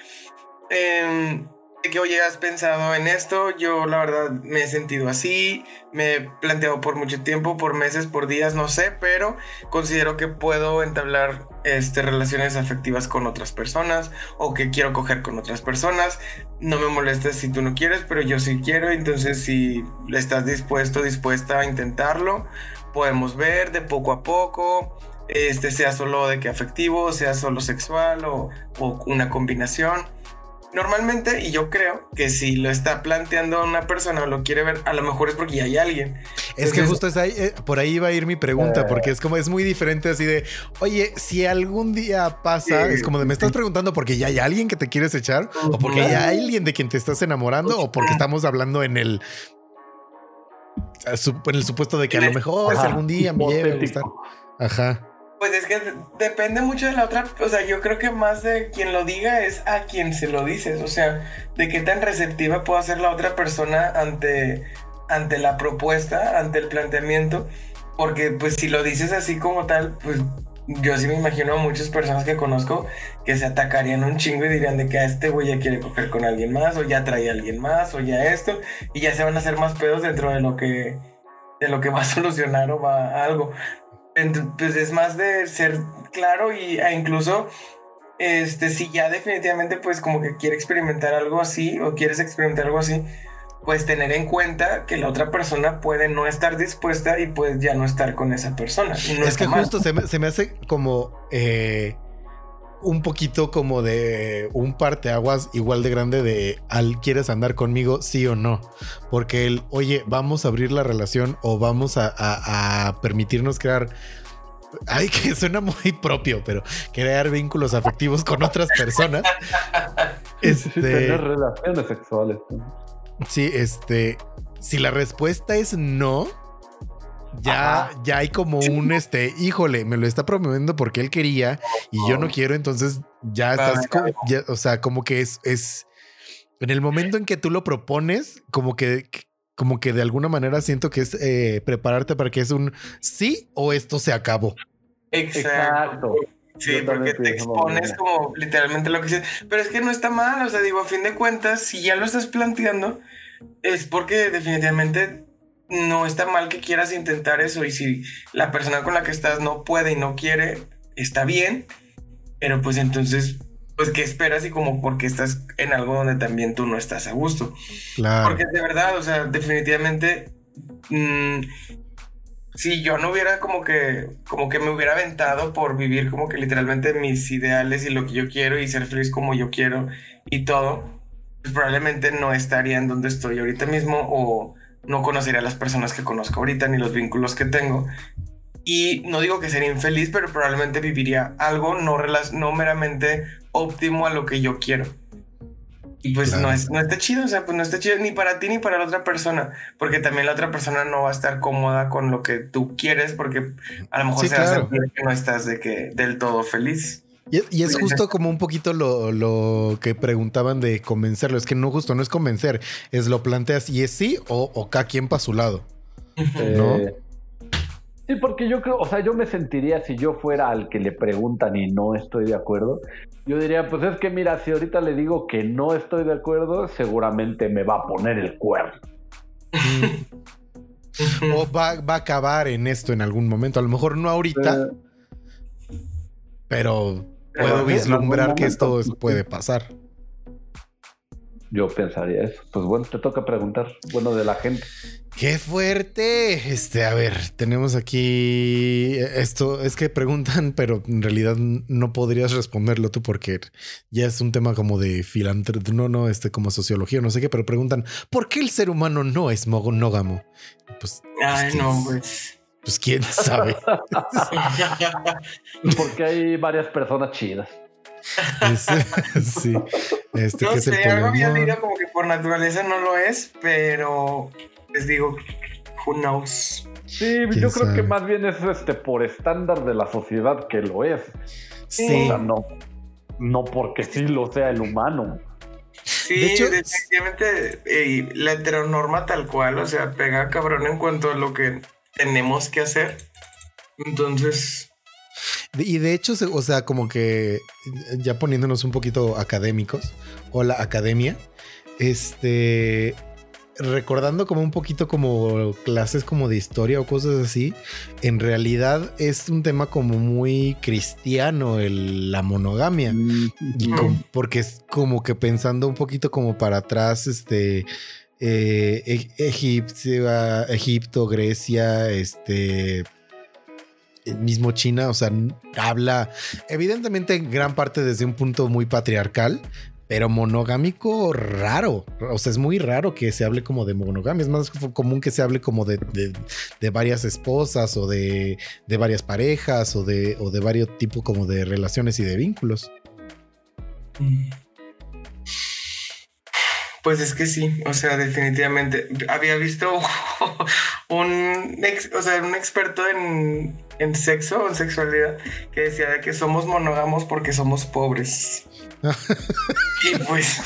em, que, oye, has pensado en esto, yo la verdad me he sentido así, me he planteado por mucho tiempo, por meses, por días, no sé, pero considero que puedo entablar este, relaciones afectivas con otras personas o que quiero coger con otras personas. No me molestes si tú no quieres, pero yo sí quiero, entonces si estás dispuesto, dispuesta a intentarlo, podemos ver de poco a poco este sea solo de que afectivo, sea solo sexual o, o una combinación. Normalmente, y yo creo que si lo está planteando una persona o lo quiere ver, a lo mejor es porque ya hay alguien. Es que justo es ahí, eh, por ahí va a ir mi pregunta, porque es como es muy diferente así de, oye, si algún día pasa, Sí. es como de, me estás preguntando porque ya hay alguien que te quieres echar, o porque ya hay alguien de quien te estás enamorando, o porque estamos hablando en el en el supuesto de que a lo mejor Ajá, algún día me lleve a gustar. hipotético. Ajá. Pues es que de- depende mucho de la otra, o sea, yo creo que más de quien lo diga es a quien se lo dices, o sea, de qué tan receptiva puede ser la otra persona ante, ante la propuesta, ante el planteamiento, porque pues si lo dices así como tal, pues yo sí me imagino a muchas personas que conozco que se atacarían un chingo y dirían de que a este güey ya quiere coger con alguien más, o ya trae a alguien más, o ya esto, y ya se van a hacer más pedos dentro de lo que, de lo que va a (laughs) solucionar o va a algo. Ent- pues es más de ser claro y e incluso este si ya definitivamente pues como que quiere experimentar algo así o quieres experimentar algo así pues tener en cuenta que la otra persona puede no estar dispuesta y pues ya no estar con esa persona no es que mal. justo se me, se me hace como eh, un poquito como de un parteaguas igual de grande de al quieres andar conmigo, sí o no. Porque el, oye, vamos a abrir la relación o vamos a, a- a permitirnos crear. Ay, (laughs) que suena muy propio, pero crear vínculos afectivos con otras personas. (laughs) Este, Tener relaciones sexuales. Sí, este, si la respuesta es no, ya, Ajá. ya hay como un este, híjole, me lo está promoviendo porque él quería y yo no quiero, entonces ya estás, ya, o sea, como que es, es, en el momento en que tú lo propones, como que, como que de alguna manera siento que es eh, prepararte para que es un sí o esto se acabó. Exacto. Sí, Yo porque te expones como literalmente lo que dices. Pero es que no está mal, o sea, digo, a fin de cuentas, si ya lo estás planteando, es porque definitivamente no está mal que quieras intentar eso. Y si la persona con la que estás no puede y no quiere, está bien. Pero pues entonces, pues, ¿qué esperas? Y como porque estás en algo donde también tú no estás a gusto. Claro. Porque de verdad, o sea, definitivamente, mm, si yo no hubiera como que, como que me hubiera aventado por vivir como que literalmente mis ideales y lo que yo quiero y ser feliz como yo quiero y todo, pues probablemente no estaría en donde estoy ahorita mismo o no conocería a las personas que conozco ahorita ni los vínculos que tengo. Y no digo que sería infeliz, pero probablemente viviría algo no, no meramente óptimo a lo que yo quiero. Y pues Claro. no, es, no está chido, o sea, pues no está chido ni para ti ni para la otra persona, porque también la otra persona no va a estar cómoda con lo que tú quieres, porque a lo mejor Sí, se va a claro. sentir que no estás de que del todo feliz. Y, y es justo como un poquito lo, lo que preguntaban de convencerlo. Es que no justo, no es convencer, es lo planteas y es sí o, o cada quien para su lado. ¿No? Eh, Sí, porque yo creo, o sea, yo me sentiría si yo fuera al que le preguntan y no estoy de acuerdo. Yo diría, pues es que mira, si ahorita le digo que no estoy de acuerdo, seguramente me va a poner el cuerno. o va, va, a acabar en esto en algún momento. A lo mejor no ahorita, pero puedo vislumbrar que esto puede pasar. Yo pensaría eso. Pues bueno, te toca preguntar, bueno, de la gente. Qué fuerte. Este, a ver, tenemos aquí esto. Es que preguntan, (laughs) pero en realidad no podrías responderlo tú porque ya es un tema como de filantropía, no, no, este, como sociología, no sé qué, pero preguntan, ¿por qué el ser humano no es monógamo? Pues, Ay, no, pues. Pues quién sabe. (laughs) porque hay varias personas chidas. (laughs) sí. Este, no sé, algo como que por naturaleza no lo es, pero les digo, who knows. Sí, yo creo que más bien es este por estándar de la sociedad que lo es. Sí. no, no porque sí lo sea el humano. Sí, definitivamente eh, la heteronorma tal cual, o sea, pega cabrón en cuanto a lo que tenemos que hacer. Entonces. Y de hecho, o sea, como que ya poniéndonos un poquito académicos, o la academia, este, recordando como un poquito como clases como de historia o cosas así, en realidad es un tema como muy cristiano el, la monogamia. porque es como que pensando un poquito como para atrás, este... Eh, e, Egipto, Grecia, este, mismo China, o sea, habla evidentemente en gran parte desde un punto muy patriarcal, pero monogámico raro. O sea, es muy raro que se hable como de monogamia. Es más común que se hable como de, varias esposas o de, varias parejas o de, o de varios tipos como de relaciones y de vínculos. Pues es que sí, o sea, definitivamente. Había visto (laughs) un, o sea, un experto en, en sexo, en sexualidad, que decía de que somos monógamos porque somos pobres. (laughs) y pues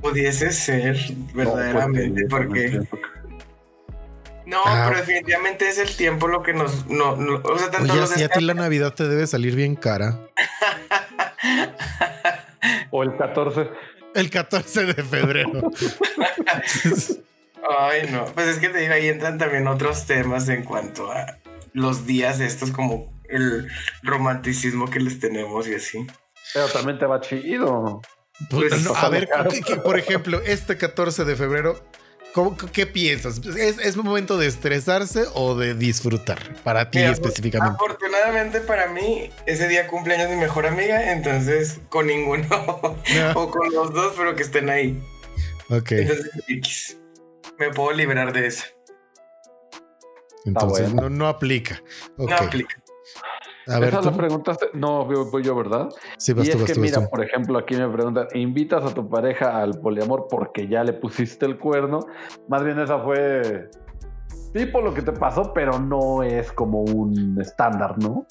pudiese ser verdaderamente porque... No, ah. pero definitivamente es el tiempo lo que nos... No, o sea, tanto Oye, a ti la Navidad te debe salir bien cara. (laughs) o el 14. El 14 de febrero. Ay, no. Pues es que te digo, ahí entran también otros temas en cuanto a los días estos, como el romanticismo que les tenemos y así. Pero también te va chido. Pues, a (laughs) ver, por ejemplo, este 14 de febrero, ¿qué piensas? ¿Es, ¿Es, momento de estresarse o de disfrutar para ti específicamente? Afortunadamente para mí, ese día cumpleaños mi mejor amiga, entonces con ninguno (laughs) o con los dos, pero que estén ahí. Ok. Entonces, me puedo liberar de eso. Entonces no, no aplica. No aplica. A ver, Esa la preguntaste. No, voy yo, ¿verdad? Sí, vas y es que, mira, por ejemplo, aquí me preguntan: ¿invitas a tu pareja al poliamor porque ya le pusiste el cuerno? Más bien, esa fue. Sí, por lo que te pasó, pero no es como un estándar, ¿no?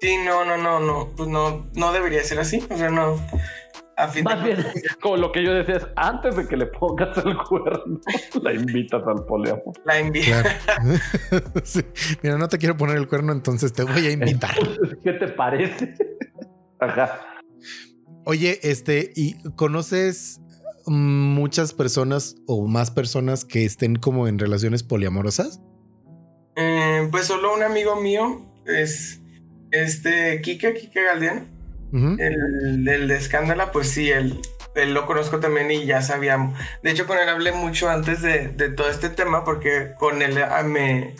Sí, no, no, no, no. Pues no, no debería ser así. O sea, no. Más bien, (laughs) como lo que yo decía es, antes de que le pongas el cuerno, (laughs) la invitas al poliamor. La invitas. (laughs) Mira, no te quiero poner el cuerno, entonces te voy a invitar. ¿Qué te parece? Ajá. Oye, este, ¿y conoces muchas personas o más personas que estén como en relaciones poliamorosas? Eh, pues solo un amigo mío es este Kike, Kike Galdiano el, de escándala, pues sí, él, lo conozco también y ya sabíamos. De hecho, con él hablé mucho antes de, todo este tema porque con él ah, me...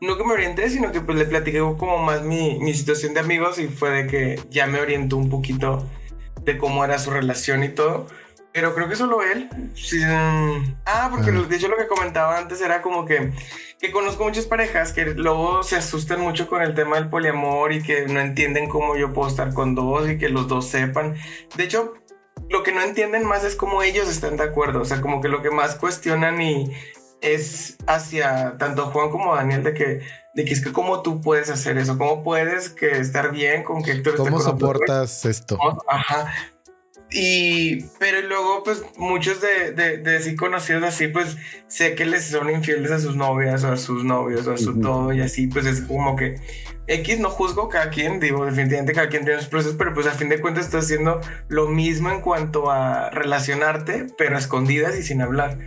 No que me orienté, sino que pues le platiqué como más mi situación de amigos y fue de que ya me orientó un poquito de cómo era su relación y todo. Pero creo que solo él. Mm, ah, porque de hecho lo que comentaba antes era como que, que conozco muchas parejas que luego se asustan mucho con el tema del poliamor y que no entienden cómo yo puedo estar con dos y que los dos sepan. De hecho, lo que no entienden más es cómo ellos están de acuerdo. O sea, como que lo que más cuestionan y es hacia tanto Juan como Daniel de que, de que es que cómo tú puedes hacer eso, cómo puedes que estar bien con que Héctor ¿Cómo soportas esto? Ajá y, pero luego, pues, muchos de, de, de sí conocidos así, pues, sé que les son infieles a sus novias o a sus novios o a su todo y así, pues es como que X no juzgo cada quien, digo, definitivamente cada quien tiene sus procesos, pero pues a fin de cuentas estás haciendo lo mismo en cuanto a relacionarte, pero a escondidas y sin hablar.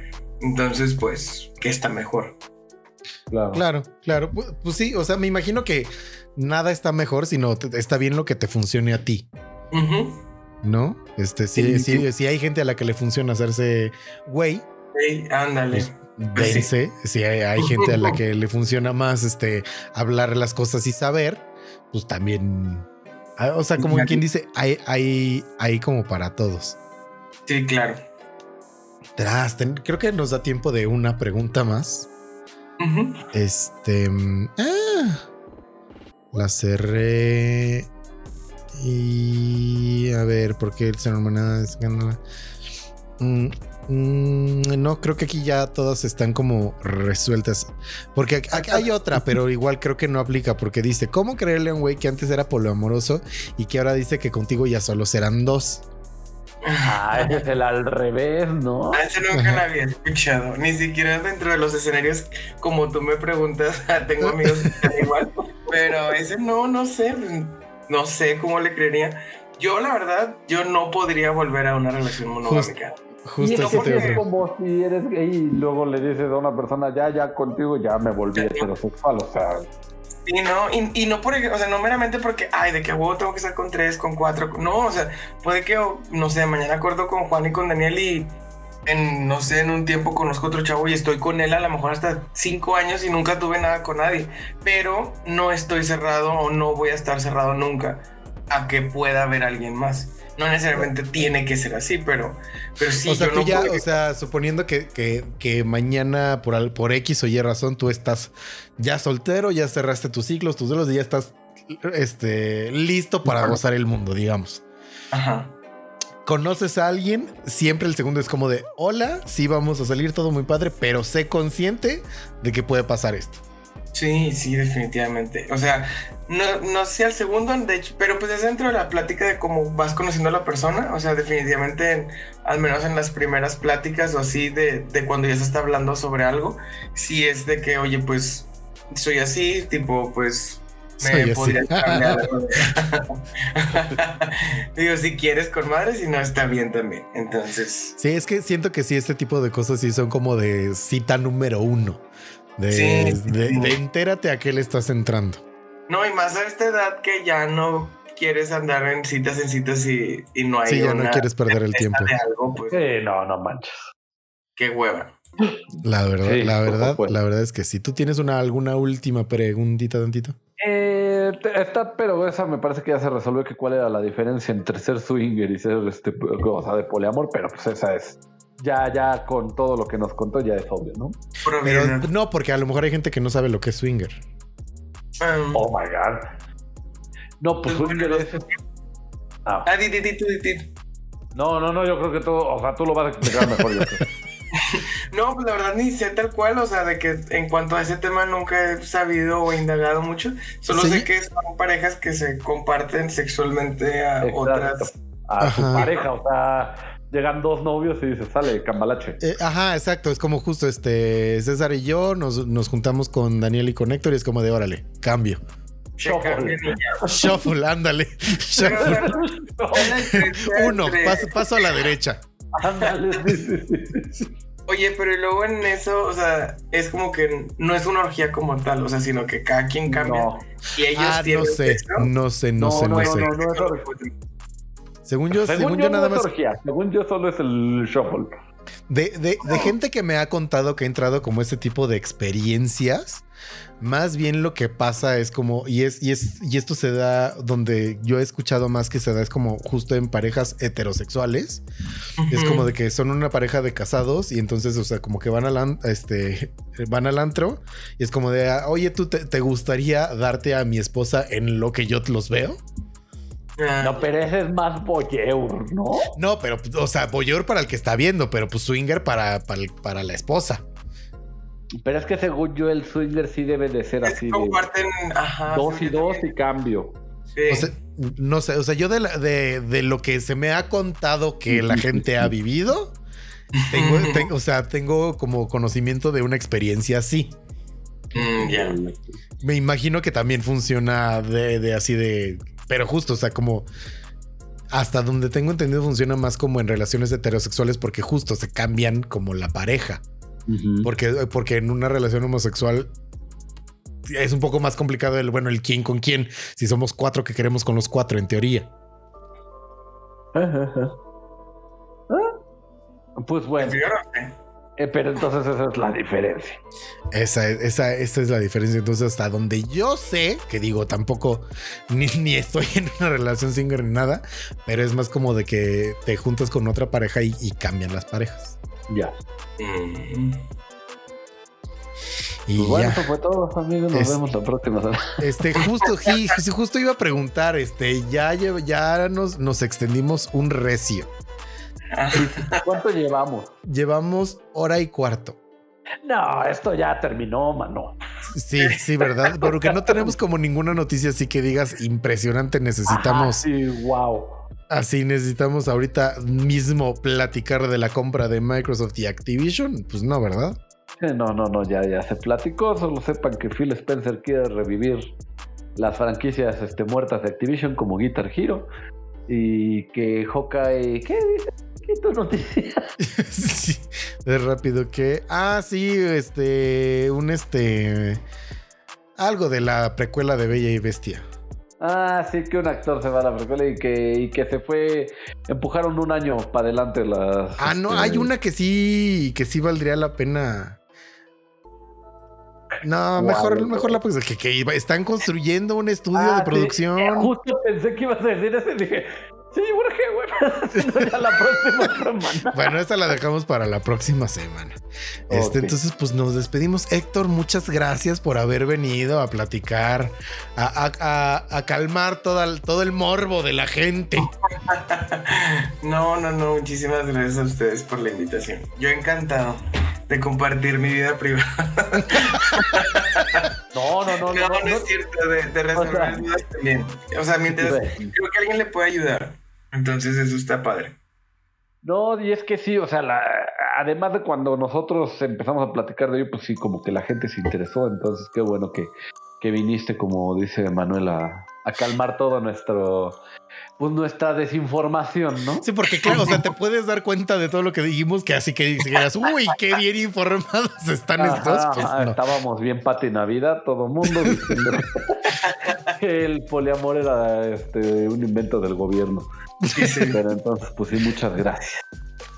Entonces, pues, ¿qué está mejor? Claro. Claro, claro. Pues, sí, o sea, me imagino que nada está mejor, sino está bien lo que te funcione a ti. ¿No? Este, sí, sí, sí hay gente a la que le funciona hacerse güey, Ey, ándale. pues dense. Si hay, hay gente a la que le funciona más este hablar las cosas y saber, pues también. ah, O sea, como quien dice, hay, hay, hay como para todos. Sí, claro. Tras, ten- creo que nos da tiempo de una pregunta más. Este. mm, Ah, la cerré. Y. A ver, ¿por qué el señor Manada es gana? Mm, mm, no, creo que aquí ya todas están como resueltas. Porque ac- hay otra, pero (laughs) igual creo que no aplica. Porque dice: ¿Cómo creerle a un güey que antes era poliamoroso y que ahora dice que contigo ya solo serán dos? Ah, ese es el al revés, ¿no? Ah, Ese nunca la había escuchado. Ni siquiera dentro de los escenarios, como tú me preguntas, (laughs) tengo amigos que están igual. (laughs) Pero ese no, no sé. No sé cómo le creería. Yo, la verdad, yo no podría volver a una relación monogámica. Y Justo es eso te es como si eres gay y luego le dices a una persona, ya, ya contigo, ya me volví heterosexual. O sea, Sí, no, y, y no por, o sea, no meramente porque, ay, de que huevo tengo que estar con tres, con cuatro, no, o sea, puede que, no sé, mañana acuerdo con Juan y con Daniel y en, no sé, en un tiempo conozco otro chavo y estoy con él a lo mejor hasta cinco años y nunca tuve nada con nadie, pero no estoy cerrado o no voy a estar cerrado nunca a que pueda haber alguien más. No necesariamente tiene que ser así, pero, pero sí, o sea, tú no ya, puedo- o sea, suponiendo que, que, que mañana por, al- por X o Y razón tú estás ya soltero, ya cerraste tus ciclos, tus duelos y ya estás este, listo para gozar el mundo, digamos. Ajá. Conoces a alguien, siempre el segundo es como de, hola, sí vamos a salir todo muy padre, pero sé consciente de que puede pasar esto. Sí, sí, definitivamente. O sea, no, no sé al segundo, de hecho, pero pues es dentro de la plática de cómo vas conociendo a la persona. O sea, definitivamente, en- al menos en las primeras pláticas o así de, de cuando ya se está hablando sobre algo, sí es de que, oye, pues soy así, tipo, pues me Soy así. podría cambiar. (laughs) Digo, si quieres con madre, si no está bien también. Entonces, Sí, es que siento que sí, este tipo de cosas sí son como de cita número uno. De, Sí, de, sí. de entérate a qué le estás entrando. no, y más a esta edad que ya no quieres andar en citas en citas y, y no hay Sí, ya no quieres perder el tiempo. algo, pues sí, no, no manches. qué hueva. La verdad, Sí, la verdad, la verdad es que si tú tienes una alguna última preguntita, tantito. Eh, está, pero esa me parece que ya se resolvió que cuál era la diferencia entre ser swinger y ser este, o sea, de poliamor, pero pues esa es ya, ya con todo lo que nos contó ya es obvio, ¿no? Pero no, porque a lo mejor hay gente que no sabe lo que es swinger. um, Oh my god. No, pues swinger bueno, es. Ah, ah, di, di, di, tú, di, di. no, no, no, yo creo que tú, o sea, tú lo vas a explicar mejor. Yo creo. (laughs) (laughs) No, pues la verdad ni sé tal cual, o sea, de que en cuanto a ese tema nunca he sabido o indagado mucho. Solo Sí. sé que son parejas que se comparten sexualmente a Exacto. otras. A su pareja, o sea, llegan dos novios y dice, sale, cambalache. Eh, ajá, exacto. Es como justo este César y yo nos, nos juntamos con Daniel y con Héctor y es como de órale, cambio. Shuffle. Shuffle, ándale. Shuffle. (laughs) Uno, paso, paso a la derecha. Ándale, sí, sí, sí. Oye, pero y luego en eso, o sea, es como que no es una orgía como tal, o sea, sino que cada quien cambia. No, Y ellos Ah, no tienen sé, sexo. no sé, no, No, sé, no, no, sé. no, no, es or- Según yo, según, según yo, yo nada más orgía, según yo solo es el shuffle. de, de, de gente que me ha contado que ha entrado como este tipo de experiencias, más bien lo que pasa es como, y es, y es, y esto se da donde yo he escuchado más que se da es como justo en parejas heterosexuales. Es como de que son una pareja de casados y entonces, o sea, como que van al, este, van al antro y es como de, ah, oye, ¿tú te, te gustaría darte a mi esposa en lo que yo los veo? Ah, No, pero ese es más voyeur, ¿no? No, pero, o sea, voyeur para el que está viendo, pero pues swinger para, para, para la esposa. Pero es que según yo el swinger sí debe de ser es así de comparten, ajá. dos y dos y cambio. sí. O sea, no sé, o sea, yo de, la- de, de lo que se me ha contado que la (laughs) gente ha vivido, tengo, tengo- o sea, tengo como conocimiento de una experiencia así. Mm, ya. Me imagino que también funciona de, de así de, pero justo, o sea, como hasta donde tengo entendido funciona más como en relaciones heterosexuales porque justo se cambian como la pareja. Porque, porque en una relación homosexual es un poco más complicado el, bueno, el quién con quién. Si somos cuatro que queremos con los cuatro, en teoría. Ajá, ajá. Ah, Pues bueno, sé. Eh, pero entonces esa es la diferencia. Esa, es- esa, esa es la diferencia. Entonces, hasta donde yo sé, que digo, tampoco (laughs) ni, ni estoy en una relación single ni nada, pero es más como de que te juntas con otra pareja y, y cambian las parejas. Ya. Mm. Y Pues bueno, ya. eso fue todo, amigos. Nos Es- vemos la próxima semana. Este, justo, (laughs) justo iba a preguntar, este, ya, ya nos, nos extendimos un recio. (laughs) ¿Cuánto llevamos? Llevamos hora y cuarto. No, esto ya terminó, mano. Sí, sí, ¿verdad? (laughs) Porque no tenemos como ninguna noticia así que digas impresionante. Necesitamos, Ajá, sí, wow. así necesitamos ahorita mismo platicar de la compra de Microsoft y Activision. Pues no, ¿verdad? Eh, No, no, no, ya, ya se platicó. Solo sepan que Phil Spencer quiere revivir las franquicias este, muertas de Activision como Guitar Hero. Y que Hawkeye. ¿Qué dice? ¿Qué tu noticia? sí, es rápido que. Ah, sí, este, un este, algo de la precuela de Bella y Bestia. Ah, sí, que un actor se va a la precuela y que, y que se fue. Empujaron un año para adelante las. Ah, no, este, hay una que sí, que sí valdría la pena. No, mejor, mejor la pues que, que iba- están construyendo un estudio Ah, de sí, producción. eh, justo pensé que ibas a decir eso y dije. Sí, ¿por qué, güey? (laughs) No, ya la próxima (laughs) semana. Bueno, esta la dejamos para la próxima semana. Este, entonces, pues nos despedimos. Héctor, muchas gracias por haber venido a platicar, a, a- a- a calmar toda el- todo el morbo de la gente. (laughs) No, no, no, muchísimas gracias a ustedes por la invitación. Yo encantado de compartir mi vida privada. No, no, no, No, no. no, es cierto, de, de resolver O sea- dudas también. O sea, mientras creo que alguien le puede ayudar. Entonces eso está padre. No, y es que sí, o sea, la, además de cuando nosotros empezamos a platicar de ello, pues sí, como que la gente se interesó, entonces qué bueno que, que viniste, como dice Manuel, a, a calmar todo nuestro, pues nuestra desinformación, ¿no? Sí, porque claro, o sea, te puedes dar cuenta de todo lo que dijimos, que así que dijeras, uy, qué bien informados están Ajá, estos. Pues, ajá, no. Estábamos bien pati Navidad, todo mundo diciendo (laughs) que el poliamor era este, un invento del gobierno. (laughs) Pero entonces, pues sí, muchas gracias.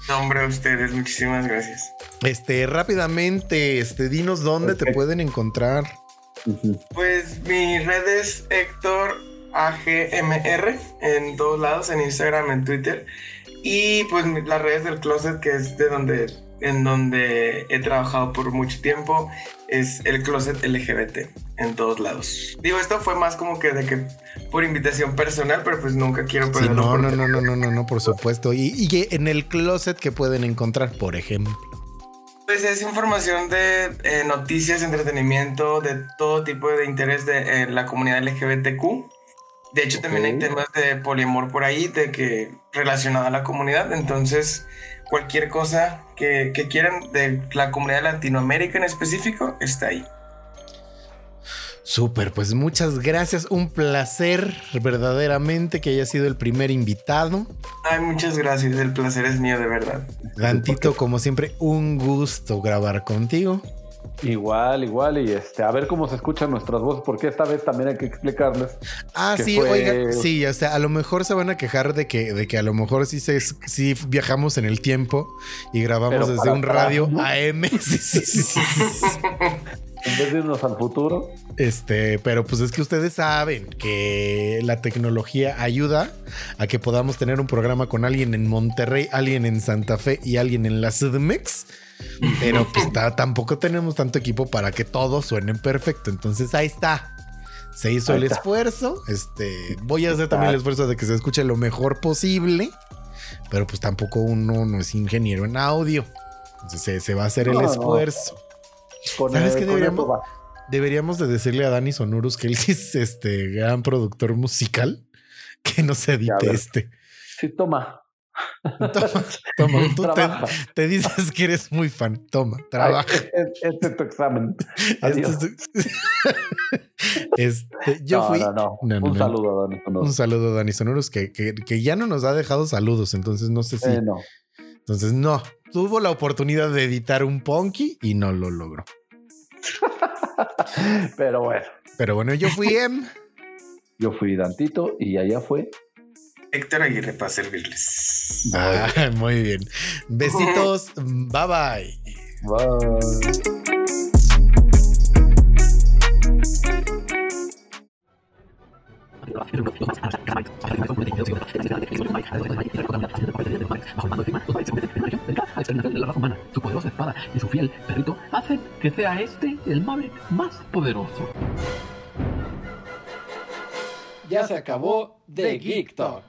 No, hombre, a ustedes, muchísimas gracias. Este, rápidamente, este, dinos dónde te pueden encontrar. Pues mi red es Héctor AGMR en todos lados, en Instagram, en Twitter. Y pues las redes del closet, que es de donde, en donde he trabajado por mucho tiempo, es el closet LGBT en todos lados. Digo, esto fue más como que de que por invitación personal, pero pues nunca quiero Sí, perder la no, no, no, no, no, no, no, por supuesto. Y, en el closet que pueden encontrar, por ejemplo. Pues es información de eh, noticias, entretenimiento, de todo tipo de interés de eh, la comunidad LGBTQ. De hecho, también hay temas de poliamor por ahí, de que relacionado a la comunidad. Entonces, cualquier cosa que, que quieran de la comunidad de Latinoamérica en específico está ahí. Súper, pues muchas gracias. Un placer verdaderamente que haya sido el primer invitado. Ay, muchas gracias. El placer es mío, de verdad. Dantito, como siempre, un gusto grabar contigo. Igual, igual, y este, a ver cómo se escuchan nuestras voces, porque esta vez también hay que explicarles. Ah, que sí, fue- oiga, sí, o sea, a lo mejor se van a quejar de que, de que a lo mejor sí, se, sí viajamos en el tiempo y grabamos Pero desde un atrás, radio ¿no? AM. (laughs) Sí, sí, sí. En vez de irnos al futuro, Este, pero pues es que ustedes saben que la tecnología ayuda a que podamos tener un programa con alguien en Monterrey, alguien en Santa Fe y alguien en la CDMX. Pero pues ta- tampoco tenemos tanto equipo para que todo suene perfecto. Entonces ahí está. Se hizo el esfuerzo. Este, voy a hacer también el esfuerzo de que se escuche lo mejor posible. Pero pues tampoco uno no es ingeniero en audio. Entonces se, se va a hacer el No, no. Con ¿Sabes el- qué deberíamos-. Deberíamos de decirle a Dani Sonurus que él es este gran productor musical que no se edite este. Sí, toma. Toma, (laughs) toma, tú te, dices que eres muy fan. Toma, trabaja. Este es tu examen. Este Adiós. es tu- (laughs) Este, yo no, fui. no, no. Un saludo, Dani. No, Un saludo a Dani Sonoros que, que, que ya no nos ha dejado saludos, entonces no sé si. eh, no. Entonces, no. Tuvo la oportunidad de editar un Ponky y no lo logró. (laughs) Pero bueno, Pero bueno, yo fui M. (laughs) yo fui Dantito y allá fue. Héctor Aguirre para servirles. Ah, (laughs) muy bien. Besitos. Bye bye. Bye. Su poderosa espada y su fiel perrito hacen que sea este el Maverick más poderoso. Ya se acabó The Geek Talk.